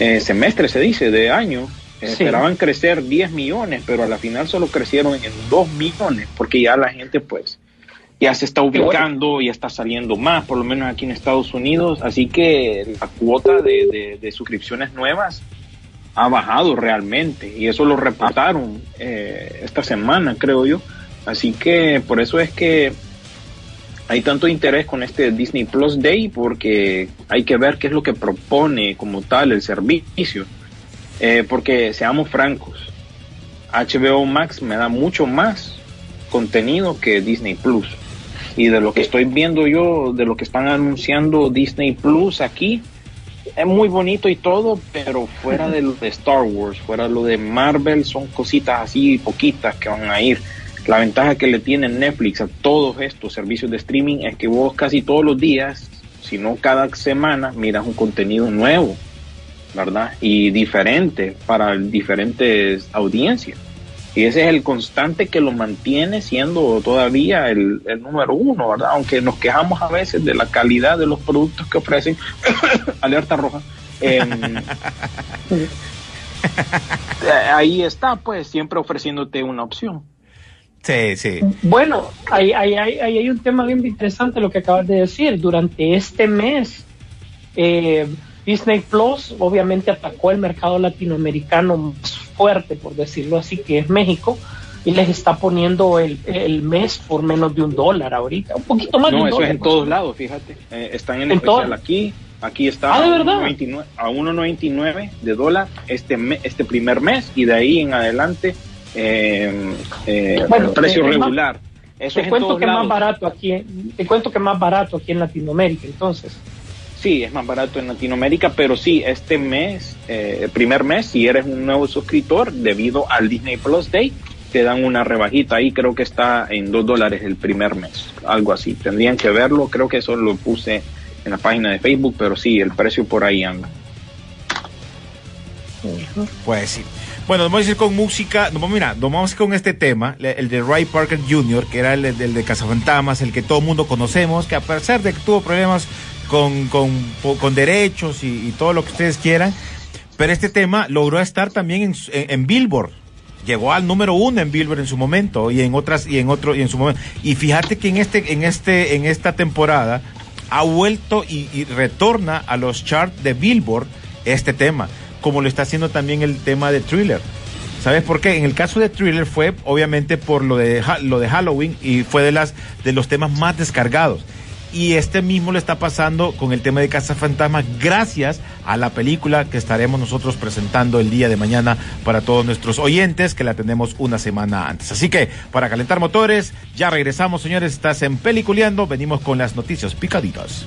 eh, semestre, se dice, de año. Sí. Esperaban crecer 10 millones, pero a la final solo crecieron en 2 millones, porque ya la gente pues ya se está ubicando, ya está saliendo más, por lo menos aquí en Estados Unidos, así que la cuota de, de- de suscripciones nuevas ha bajado realmente y eso lo reportaron eh, esta semana, creo yo. Así que por eso es que hay tanto interés con este Disney Plus Day porque hay que ver qué es lo que propone como tal el servicio. Eh, porque seamos francos, HBO Max me da mucho más contenido que Disney Plus. Y de lo que estoy viendo yo, de lo que están anunciando Disney Plus aquí, es muy bonito y todo, pero fuera de lo de Star Wars, fuera de lo de Marvel, son cositas así poquitas que van a ir. La ventaja que le tiene Netflix a todos estos servicios de streaming es que vos casi todos los días, si no cada semana, miras un contenido nuevo, ¿verdad? Y diferente para diferentes audiencias. Y ese es el constante que lo mantiene siendo todavía el, el número uno, ¿verdad? Aunque nos quejamos a veces de la calidad de los productos que ofrecen. <coughs> Alerta roja. Em, eh, ahí está, pues, siempre ofreciéndote una opción. Sí, sí. Bueno, ahí, ahí, ahí- ahí hay un tema bien interesante lo que acabas de decir. Durante este mes, eh, Disney Plus obviamente atacó el mercado latinoamericano más fuerte, por decirlo así, que es México, y les está poniendo el, el mes por menos de un dólar ahorita, un poquito más de No, un eso dólar. es en todos lados, fíjate. Eh, están en En especial aquí. Aquí está Ah, ¿de a verdad? 1.99 a 1.99 de dólar este me- este primer mes y de ahí en adelante eh, eh, Bueno, precio eh, más- regular. Eso Te es cuento que es más lados. barato aquí, te cuento que más barato aquí en Latinoamérica, entonces. Sí, es más barato en Latinoamérica, pero sí, este mes, eh, primer mes, si eres un nuevo suscriptor, debido al Disney Plus Day, te dan una rebajita ahí, creo que está en dos dólares el primer mes, algo así. Tendrían que verlo, creo que eso lo puse en la página de Facebook, pero sí, el precio por ahí anda. Pues sí. Bueno, nos vamos a ir con música. Vamos, mira, nos vamos a ir con este tema, el de Ray Parker Jr., que era el, de- el de Cazafantasmas, el que todo mundo conocemos, que a pesar de que tuvo problemas con, con, derechos y, todo lo que ustedes quieran, pero este tema logró estar también en, en- en Billboard. Llegó al número uno en Billboard en su momento y en otras y en otro y en su momento. Y fíjate que en este en este en esta temporada ha vuelto y, y retorna a los charts de Billboard este tema, como lo está haciendo también el tema de Thriller. ¿Sabes por qué? En el caso de Thriller fue obviamente por lo de lo de Halloween y fue de las de los temas más descargados. Y este mismo le está pasando con el tema de Casa Fantasma gracias a la película que estaremos nosotros presentando el día de mañana para todos nuestros oyentes que la tenemos una semana antes. Así que para calentar motores, ya regresamos señores, estás en Peliculeando, venimos con las noticias picaditas.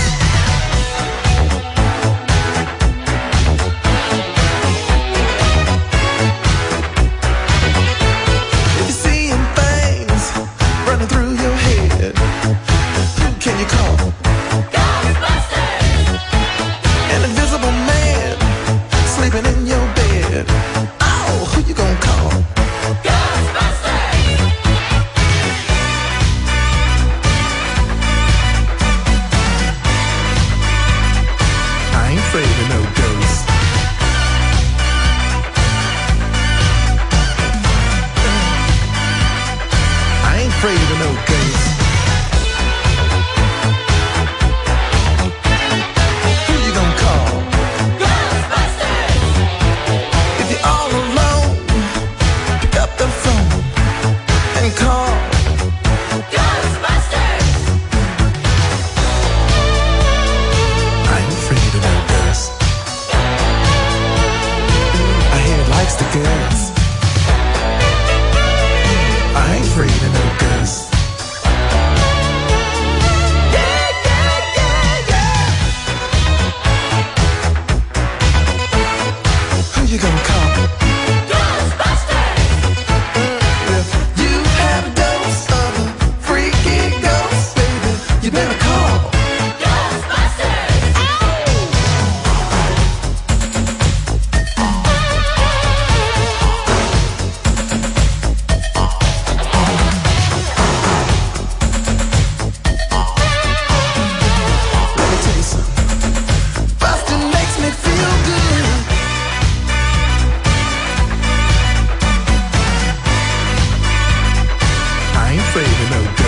saying no.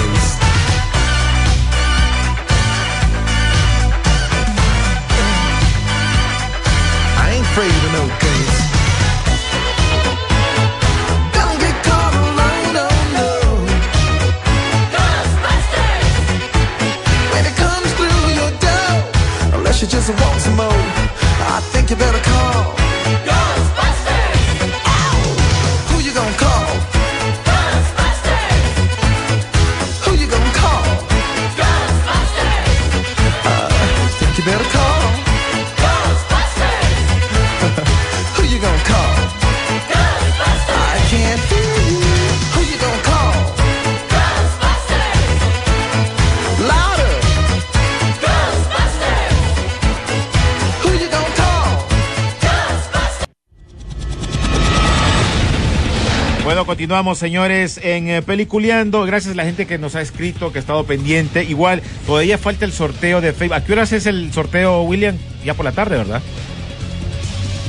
Continuamos, señores, en eh, Peliculeando. Gracias a la gente que nos ha escrito, que ha estado pendiente. Igual, todavía falta el sorteo de Facebook. ¿A qué horas es el sorteo, William? Ya por la tarde, ¿verdad?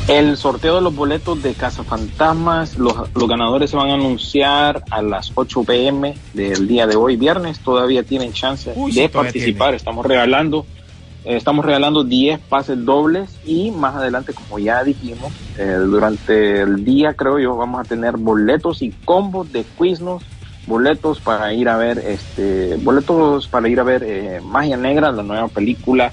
El sorteo de los boletos de Casa Fantasmas, los, los ganadores se van a anunciar a las 8 pm del día de hoy, viernes. Todavía tienen chance Uy, de participar. Estamos regalando, estamos regalando 10 pases dobles y más adelante, como ya dijimos, eh, durante el día creo yo vamos a tener boletos y combos de Quiznos, boletos para ir a ver, este, boletos para ir a ver eh, Magia Negra, la nueva película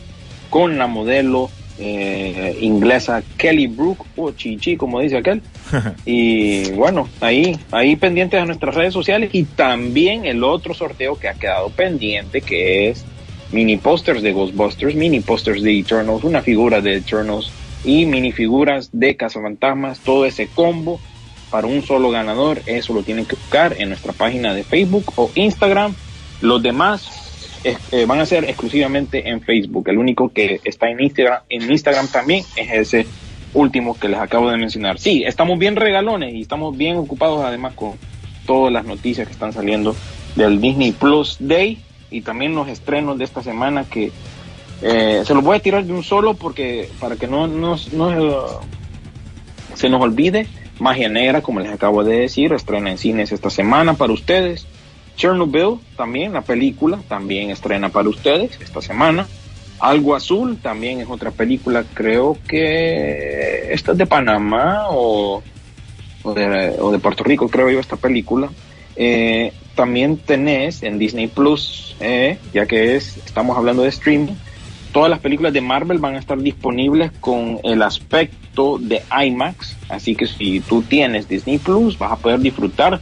con la modelo eh, inglesa Kelly Brook o Chichi, como dice aquel. <laughs> y bueno, ahí, ahí pendientes a nuestras redes sociales y también el otro sorteo que ha quedado pendiente, que es mini posters de Ghostbusters, mini posters de Eternals, una figura de Eternals y mini figuras de Cazafantasmas, todo ese combo para un solo ganador. Eso lo tienen que buscar en nuestra página de Facebook o Instagram. Los demás es- eh, van a ser exclusivamente en Facebook. El único que está Instagram, en Instagram también es ese último que les acabo de mencionar. Sí, estamos bien regalones y estamos bien ocupados además con todas las noticias que están saliendo del Disney Plus Day y también los estrenos de esta semana que eh, se los voy a tirar de un solo porque para que no, no, se nos olvide. Magia Negra, como les acabo de decir, estrena en cines esta semana para ustedes. Chernobyl, también la película, también estrena para ustedes esta semana. Algo Azul, también es otra película, creo que esta es de Panamá o, o, de, o de Puerto Rico, creo yo, esta película. Eh, también tenés en Disney Plus, eh, ya que es, estamos hablando de streaming, todas las películas de Marvel van a estar disponibles con el aspecto de IMAX, así que si tú tienes Disney Plus vas a poder disfrutar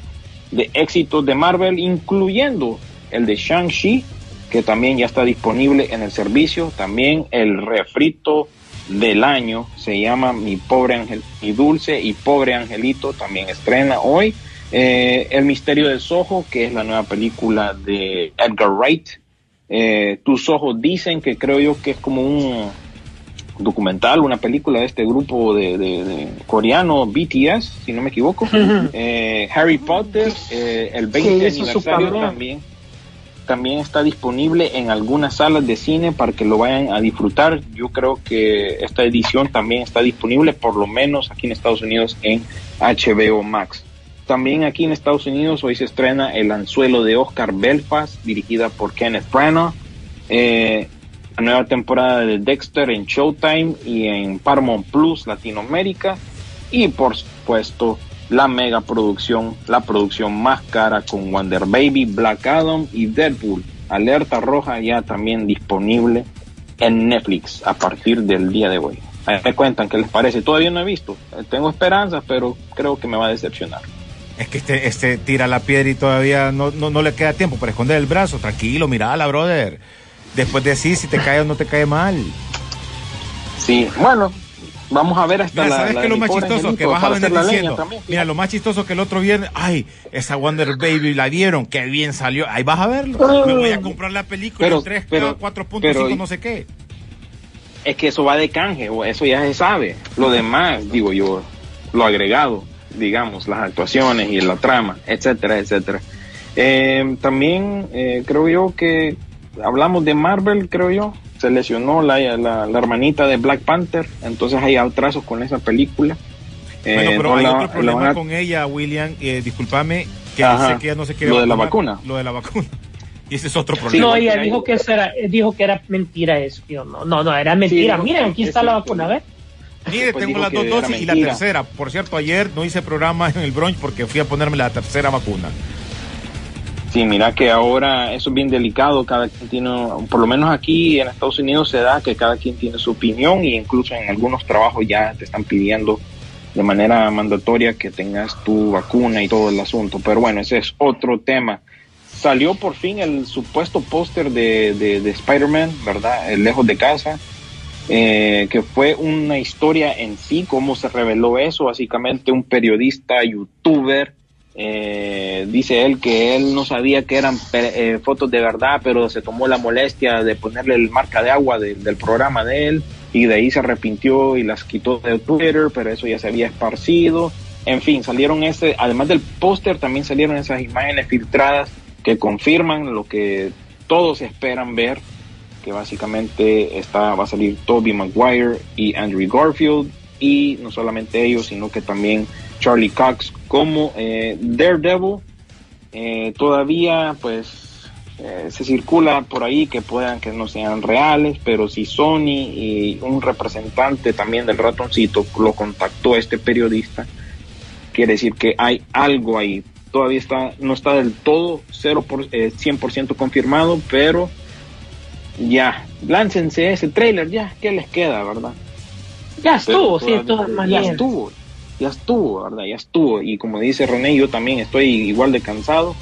de éxitos de Marvel, incluyendo el de Shang-Chi, que también ya está disponible en el servicio, también el refrito del año se llama Mi pobre ángel, mi dulce y pobre angelito, también estrena hoy. Eh, el misterio del Soho, que es la nueva película de Edgar Wright, eh, Tus ojos dicen que creo yo que es como un documental, una película de este grupo de, de- de coreano BTS, si no me equivoco. <laughs> Eh, Harry Potter, eh, el 20 Que hizo su aniversario también, también está disponible en algunas salas de cine para que lo vayan a disfrutar. Yo creo que esta edición también está disponible, por lo menos aquí en Estados Unidos, en HBO Max. También aquí en Estados Unidos hoy se estrena El Anzuelo de Oscar Belfast, dirigida por Kenneth Branagh. Eh, la nueva temporada de Dexter en Showtime y en Paramount Plus Latinoamérica. Y por supuesto, la mega producción, la producción más cara con Wonder Baby, Black Adam y Deadpool. Alerta roja ya también disponible en Netflix a partir del día de hoy. Me cuentan qué les parece. Todavía no he visto. Tengo esperanzas, pero creo que me va a decepcionar. Es que este, este tira la piedra y todavía no, no, no le queda tiempo para esconder el brazo. Tranquilo, mirala, brother. Después de sí, si te cae o no te cae mal. Sí, bueno, vamos a ver hasta Mira, ¿sabes la lo más chistoso? Que vas a venir diciendo. Mira, lo más chistoso que el otro viernes, ay, esa Wonder Baby la vieron, qué bien salió. Ahí vas a verlo. Me voy a comprar la película Pero- en 3, pero- 4.5, pero- no sé qué. Es que eso va de canje, o eso ya se sabe. Lo demás, digo yo, lo agregado, digamos, las actuaciones y la trama, etcétera, etcétera. Eh, también eh, creo yo que hablamos de Marvel, creo yo. Se lesionó la, la, la hermanita de Black Panther, entonces hay atrasos con esa película. Eh, Bueno, pero no hay la- otro problema con ella, William. Eh, discúlpame, que Ajá. sé que ella no se quiere Lo de la vacuna. Lo de la vacuna. <laughs> Y ese es otro problema. No, ella dijo que eso era, dijo que era mentira eso. Yo, no, no, no, era mentira. Sí, Miren, aquí es está la vacuna, ¿ves? Mire, Pues tengo dijo las dos dosis y la tercera. Por cierto, ayer no hice programa en el brunch porque fui a ponerme la tercera vacuna. Sí, mira que ahora eso es bien delicado, cada quien tiene, por lo menos aquí en Estados Unidos se da que cada quien tiene su opinión y incluso en algunos trabajos ya te están pidiendo de manera mandatoria que tengas tu vacuna y todo el asunto. Pero bueno, ese es otro tema. Salió por fin el supuesto póster de, de, de Spider-Man, ¿verdad? El lejos de casa, eh, que fue una historia en sí, cómo se reveló eso. Básicamente un periodista, youtuber, eh, dice él que él no sabía que eran eh, fotos de verdad, pero se tomó la molestia de ponerle el marca de agua de- del programa de él y de ahí se arrepintió y las quitó de Twitter, pero eso ya se había esparcido. En fin, salieron ese, además del póster, también salieron esas imágenes filtradas que confirman lo que todos esperan ver, que básicamente está, va a salir Toby Maguire y Andrew Garfield, y no solamente ellos, sino que también Charlie Cox como eh, Daredevil. Eh, todavía pues eh, se circula por ahí que puedan que no sean reales, pero si Sony y un representante también del ratoncito lo contactó este periodista, quiere decir que hay algo ahí. Todavía está, no está del todo 0 por, eh, 100% confirmado, pero ya, láncense ese trailer, ya, ¿qué les queda, verdad? Ya estuvo, sí, todas Ya estuvo, ya estuvo, ¿verdad? Ya estuvo. Y como dice René, yo también estoy igual de cansado.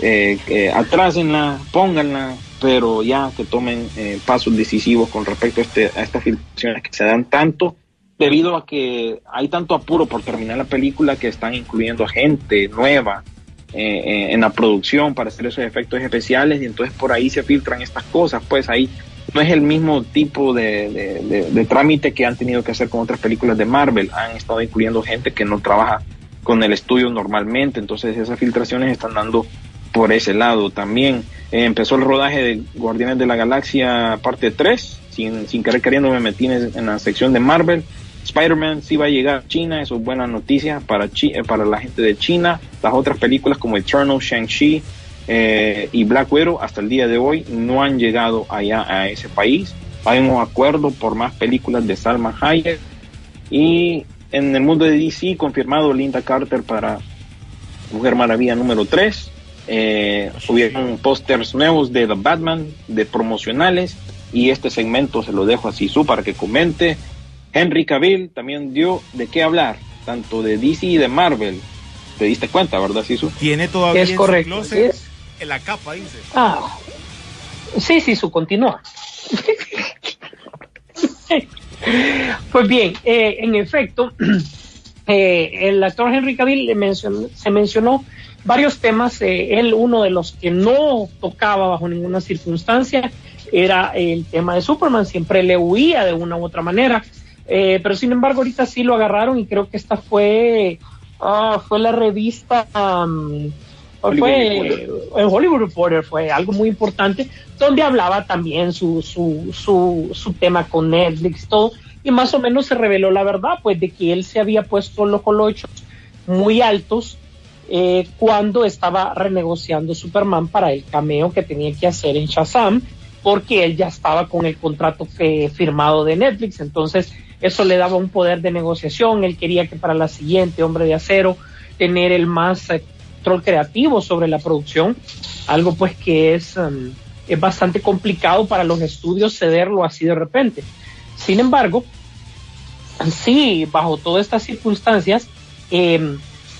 Eh, eh, atrásenla, pónganla, pero ya que tomen eh, pasos decisivos con respecto a, este, a estas filtraciones que se dan tanto debido a que hay tanto apuro por terminar la película que están incluyendo a gente nueva eh, eh, en la producción para hacer esos efectos especiales y entonces por ahí se filtran estas cosas, pues ahí no es el mismo tipo de, de- trámite que han tenido que hacer con otras películas de Marvel, han estado incluyendo gente que no trabaja con el estudio normalmente, entonces esas filtraciones están dando por ese lado también. Eh, empezó el rodaje de Guardianes de la Galaxia parte 3, sin, sin querer queriendo me metí en la sección de Marvel. Spider-Man sí va a llegar a China, eso es buena noticia para, Chi- eh, para la gente de China. Las otras películas como Eternal, Shang-Chi eh, y Black Widow hasta el día de hoy no han llegado allá a ese país. Hay un acuerdo por más películas de Salma Hayek y en el mundo de DC confirmado Linda Carter para Mujer Maravilla número 3. Eh, hubieron pósters nuevos de The Batman, de promocionales, y este segmento se lo dejo a Sisu para que comente. Henry Cavill también dio de qué hablar, tanto de DC y de Marvel. ¿Te diste cuenta, verdad, Sisu? Tiene todavía Es en correcto, su closet es. en la capa, dice. Ah, sí, sí, su continúa. pues bien, eh, en efecto, <clears throat> eh, el actor Henry Cavill le mencionó- se mencionó varios temas. eh, él, uno de los que no tocaba bajo ninguna circunstancia, era el tema de Superman. Siempre le huía de una u otra manera. Eh, pero sin embargo, ahorita sí lo agarraron y creo que esta fue, ah, fue la revista. um, Hollywood fue Reporter. el Hollywood Reporter fue algo muy importante donde hablaba también su, su, su, su tema con Netflix todo y más o menos se reveló la verdad pues de que él se había puesto los colochos muy altos eh, cuando estaba renegociando Superman para el cameo que tenía que hacer en Shazam porque él ya estaba con el contrato que- firmado de Netflix entonces eso le daba un poder de negociación él quería que para la siguiente Hombre de Acero tener el más eh, control creativo sobre la producción, algo pues que es, um, es bastante complicado para los estudios cederlo así de repente. Sin embargo, sí, bajo todas estas circunstancias, eh,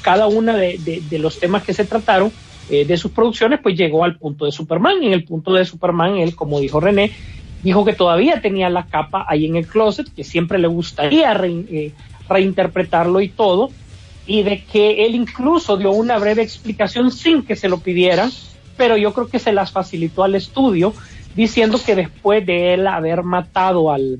cada una de, de- los temas que se trataron eh, de sus producciones, pues llegó al punto de Superman. En el punto de Superman, él, como dijo René, dijo que todavía tenía la capa ahí en el closet, que siempre le gustaría eh, reinterpretarlo y todo, y de que él incluso dio una breve explicación sin que se lo pidieran, pero yo creo que se las facilitó al estudio, diciendo que después de él haber matado al,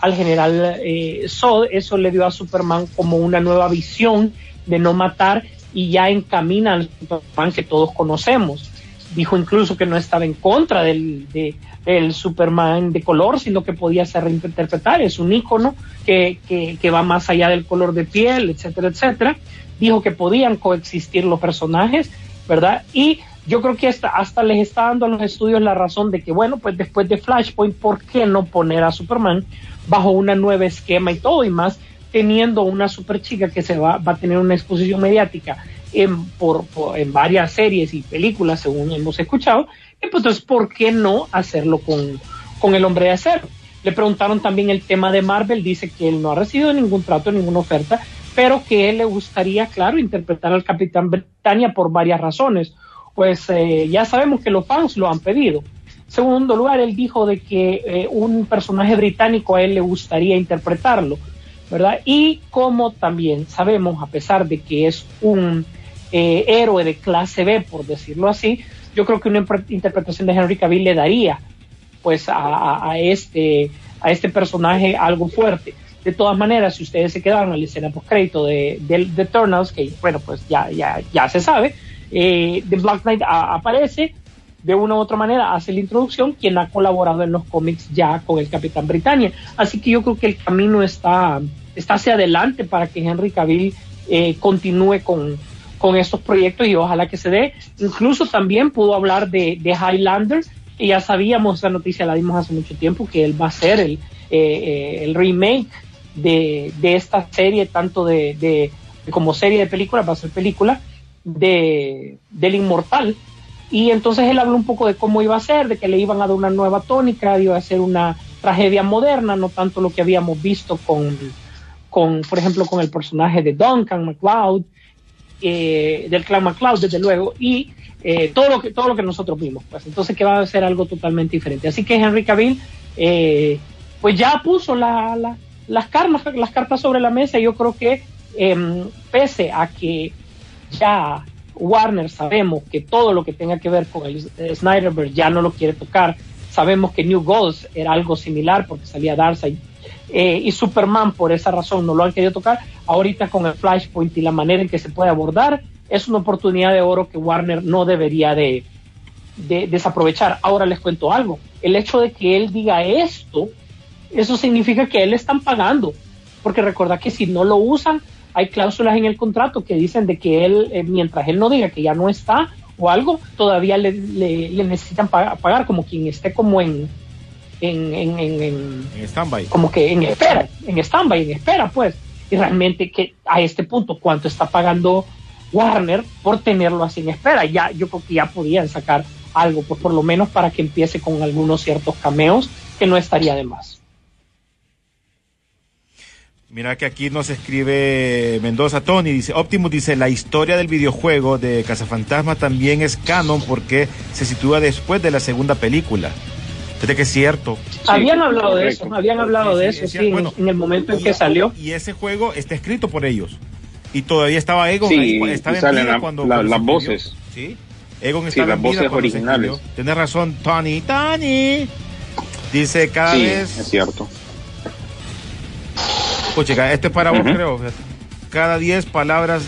al general eh, eso le dio a Superman como una nueva visión de no matar y ya encamina al Superman que todos conocemos. Dijo incluso que no estaba en contra de- del Superman de color, sino que podía ser reinterpretar. Es un ícono que, que, va más allá del color de piel, etcétera, etcétera. Dijo que podían coexistir los personajes, ¿verdad? Y yo creo que hasta, les está dando a los estudios la razón de que, bueno, pues después de Flashpoint, ¿por qué no poner a Superman bajo una nueva esquema y todo y más, teniendo una super chica que se va, va a tener una exposición mediática en, por- en varias series y películas, según hemos escuchado. Pues entonces, ¿por qué no hacerlo con, con el hombre de acero? Le preguntaron también el tema de Marvel, dice que él no ha recibido ningún trato, ninguna oferta, pero que él le gustaría, claro, interpretar al Capitán Britannia por varias razones. Pues eh, ya sabemos que los fans lo han pedido. Segundo lugar, él dijo de que eh, un personaje británico a él le gustaría interpretarlo, ¿verdad? Y como también sabemos, a pesar de que es un eh, héroe de clase B, por decirlo así, yo creo que una interpretación de Henry Cavill le daría pues a, este a este personaje algo fuerte. De todas maneras, si ustedes se quedaron en la escena post crédito de, de, de que bueno, pues ya, ya, ya se sabe, eh, The Black Knight aparece de una u otra manera, hace la introducción, quien ha colaborado en los cómics ya con el Capitán Britannia. Así que yo creo que el camino está, está hacia adelante para que Henry Cavill eh, continúe con, con estos proyectos y ojalá que se dé. Incluso también pudo hablar de, de Highlander, que ya sabíamos, esa noticia la dimos hace mucho tiempo, que él va a ser el, eh, eh, el remake de, de esta serie, tanto de, de- como serie de películas, va a ser película, de, del Inmortal. Y entonces él habló un poco de cómo iba a ser, de que le iban a dar una nueva tónica, iba a ser una tragedia moderna, no tanto lo que habíamos visto con, con por ejemplo, con el personaje de Duncan MacLeod, eh, del MacLeod, desde luego, y eh, todo, lo que, todo lo que nosotros vimos. Pues entonces que va a ser algo totalmente diferente. Así que Henry Cavill, eh, pues ya puso la, la- las, cartas, las cartas sobre la mesa. y Yo creo que em, pese a que ya Warner sabemos que todo lo que tenga que ver con el eh, Snyderverse ya no lo quiere tocar. Sabemos que New Gods era algo similar porque salía Darkseid eh, y Superman por esa razón no lo han querido tocar. Ahorita con el Flashpoint y la manera en que se puede abordar es una oportunidad de oro que Warner no debería de, de desaprovechar. Ahora les cuento algo. El hecho de que él diga esto, eso significa que él están pagando. Porque recuerda que si no lo usan, hay cláusulas en el contrato que dicen de que él, eh, mientras él no diga que ya no está o algo, todavía le, le- le necesitan pagar como quien esté como en, en, en, en- en- En stand-by. como que en espera, en stand-by, en espera, pues. Y realmente que a este punto, ¿cuánto está pagando Warner por tenerlo así en espera? Ya, yo creo que ya podían sacar algo, pues por lo menos para que empiece con algunos ciertos cameos, que no estaría de más. Mira que aquí nos escribe Mendoza Tony, dice, Optimus dice, la historia del videojuego de Cazafantasma también es canon porque se sitúa después de la segunda película. Que es cierto. habían hablado de eso, habían hablado de eso, es sí, Bueno, en el momento en que salió. Y ese juego está escrito por ellos. Y todavía estaba Egon Sí, ahí, estaba en salen vida la- cuando, la- cuando las voces. Sí. Egon Sí, estaba las en vida voces cuando se originales. Tienes razón, Tony. Tony. Dice cada Sí, vez... es cierto. Pues chica, este es para vos, Ujú. creo. fíjate. Cada 10 palabras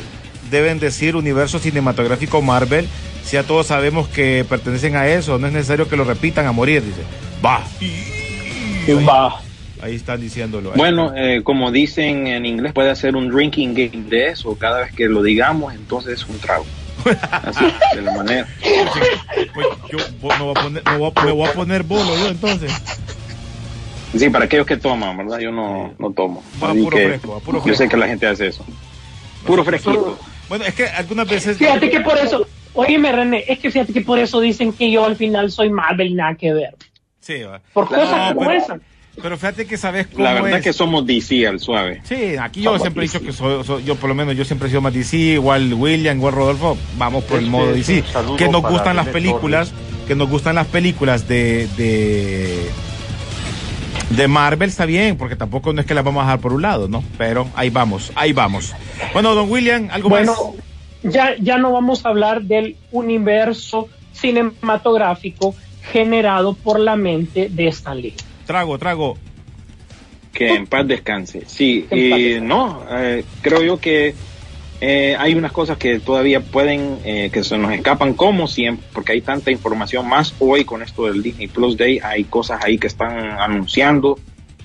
deben decir universo cinematográfico Marvel. Si ya todos sabemos que pertenecen a eso, no es necesario que lo repitan a morir, dice. Va. Va. Ahí están diciéndolo. Ahí Bueno, eh, como dicen en inglés, puede hacer un drinking game de eso. Cada vez que lo digamos, entonces es un trago. Así, de la manera. Pues yo me voy a poner, me voy a, me voy a poner bolo yo entonces. Sí, para aquellos que toman, ¿verdad? Yo no, no tomo. Va puro que fresco, va puro Yo fresco. sé que la gente hace eso. Puro fresquito. Bueno, es que algunas veces. Fíjate que por eso, óyeme René, es que fíjate que por eso dicen que yo al final soy Marvel y nada que ver. Sí, va. Por Claro, cosas como pero- esas. Pero fíjate que sabes cómo La verdad es. que somos DC al suave. Sí, aquí yo siempre he dicho que soy, soy- yo por lo menos yo siempre he sido más DC, igual William, igual Rodolfo, vamos por el Este modo DC. Que nos gustan las películas, que nos gustan las películas de, de de Marvel está bien, porque tampoco no es que las vamos a dejar por un lado, ¿no? Pero ahí vamos, ahí vamos. Bueno, don William, algo Bueno, más. Ya, ya no vamos a hablar del universo cinematográfico generado por la mente de Stan Lee. Trago, trago. Que en paz descanse. Sí, y descanse. no, eh, creo yo que eh, hay unas cosas que todavía pueden, eh, que se nos escapan como siempre, porque hay tanta información más hoy con esto del Disney Plus Day, hay cosas ahí que están anunciando.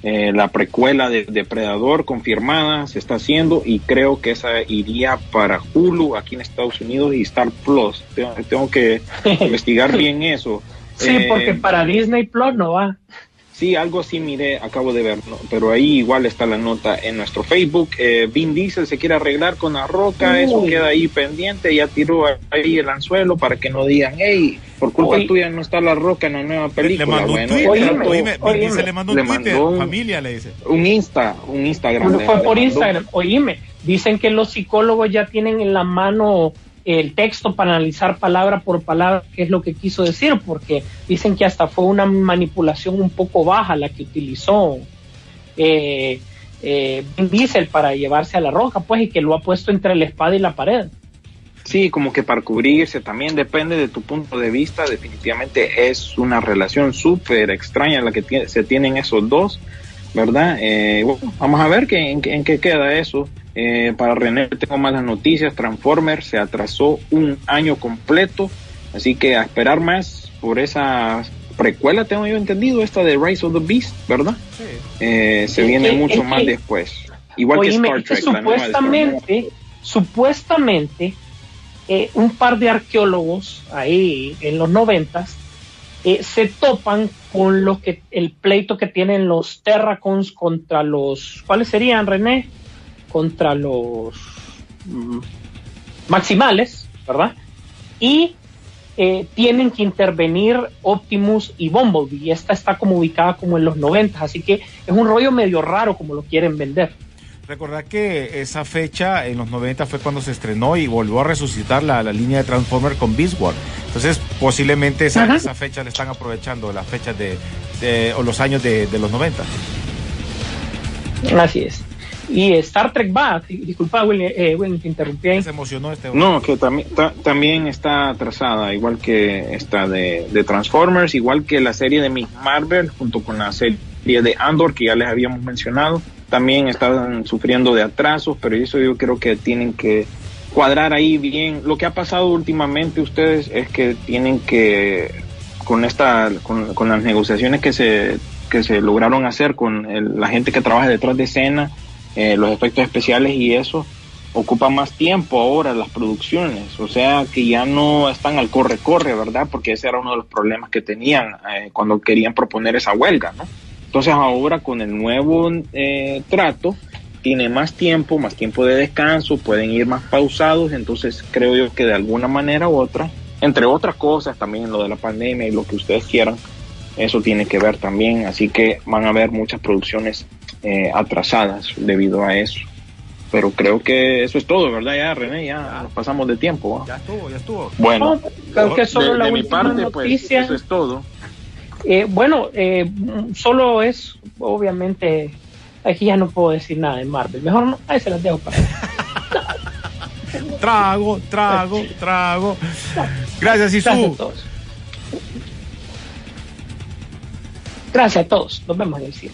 Eh, la precuela de Depredador confirmada se está haciendo y creo que esa iría para Hulu aquí en Estados Unidos y Star Plus. Tengo, tengo que <laughs> investigar bien eso. Sí, Eh, porque para Disney Plus no va. Sí, algo así miré, acabo de ver, ¿no? pero ahí igual está la nota en nuestro Facebook. Eh, Vin Diesel se quiere arreglar con la roca, eso queda ahí pendiente, ya tiró ahí el anzuelo para que no digan, hey, por culpa tuya no está la roca en la nueva Le película. mandó un Bueno, tweet, Oíme, trató- oíme, Vin oíme. Diesel le mandó un Le tweet, mandó un- familia le dice. un Insta, un Instagram. Bueno, le- fue le por mandó. Instagram. Oíme, dicen que los psicólogos ya tienen en la mano el texto para analizar palabra por palabra qué es lo que quiso decir, porque dicen que hasta fue una manipulación un poco baja la que utilizó eh, eh, Diesel para llevarse a la roca, pues, y que lo ha puesto entre la espada y la pared. Sí, como que para cubrirse también depende de tu punto de vista. Definitivamente es una relación súper extraña la que se tienen esos dos, ¿verdad? Eh, bueno, vamos a ver qué, en, qué- en qué queda eso. Eh, para René tengo malas noticias. Transformers se atrasó un año completo, así que a esperar más por esa precuela, tengo yo entendido, esta de Rise of the Beast, ¿verdad? Eh, se Es viene que- mucho más que- después. Igual que Oíme, Star es que Trek. Star Trek. supuestamente, supuestamente, eh, un par de arqueólogos ahí en los noventas eh, se topan con lo que el pleito que tienen los Terracons contra los ¿cuáles serían René? contra los mm, maximales, ¿verdad? Y eh, tienen que intervenir Optimus y Bumblebee. Y esta está como ubicada como en los 90, así que es un rollo medio raro como lo quieren vender. Recordad que esa fecha en los 90 fue cuando se estrenó y volvió a resucitar la, la línea de Transformer con Beast Wars. Entonces, posiblemente esa, Ajá. esa fecha le están aprovechando, las fechas de, de- o los años de, de los 90. Así es. Y Star Trek va, disculpa, William, eh, William, te interrumpí ahí. Se emocionó este No, que también, ta- también está atrasada, igual que esta de, de Transformers, igual que la serie de Miss Marvel, junto con la serie de Andor, que ya les habíamos mencionado, también están sufriendo de atrasos, pero eso yo creo que tienen que cuadrar ahí bien. Lo que ha pasado últimamente ustedes es que tienen que, con esta, con, las negociaciones que se, que se lograron hacer con el- la gente que trabaja detrás de escena, eh, los efectos especiales y eso, ocupa más tiempo ahora las producciones, o sea que ya no están al corre-corre, ¿verdad? Porque ese era uno de los problemas que tenían eh, cuando querían proponer esa huelga, ¿no? Entonces ahora con el nuevo eh, trato, tiene más tiempo, más tiempo de descanso, pueden ir más pausados, entonces creo yo que de alguna manera u otra, entre otras cosas, también lo de la pandemia y lo que ustedes quieran, eso tiene que ver también, así que van a haber muchas producciones eh, atrasadas debido a eso. Pero creo que eso es todo, ¿verdad? Ya, René, ya nos pasamos de tiempo. ¿va? Ya estuvo, ya estuvo. Bueno, No, creo que solo de, la de mi parte, pues noticia. eso es todo. Eh, bueno, eh, solo es, obviamente, aquí ya no puedo decir nada de Marvel. Mejor no, ahí se las dejo para. <laughs> Trago, trago, trago. Gracias, Gracias a Isu. todos. Gracias a todos. Nos vemos en el cine.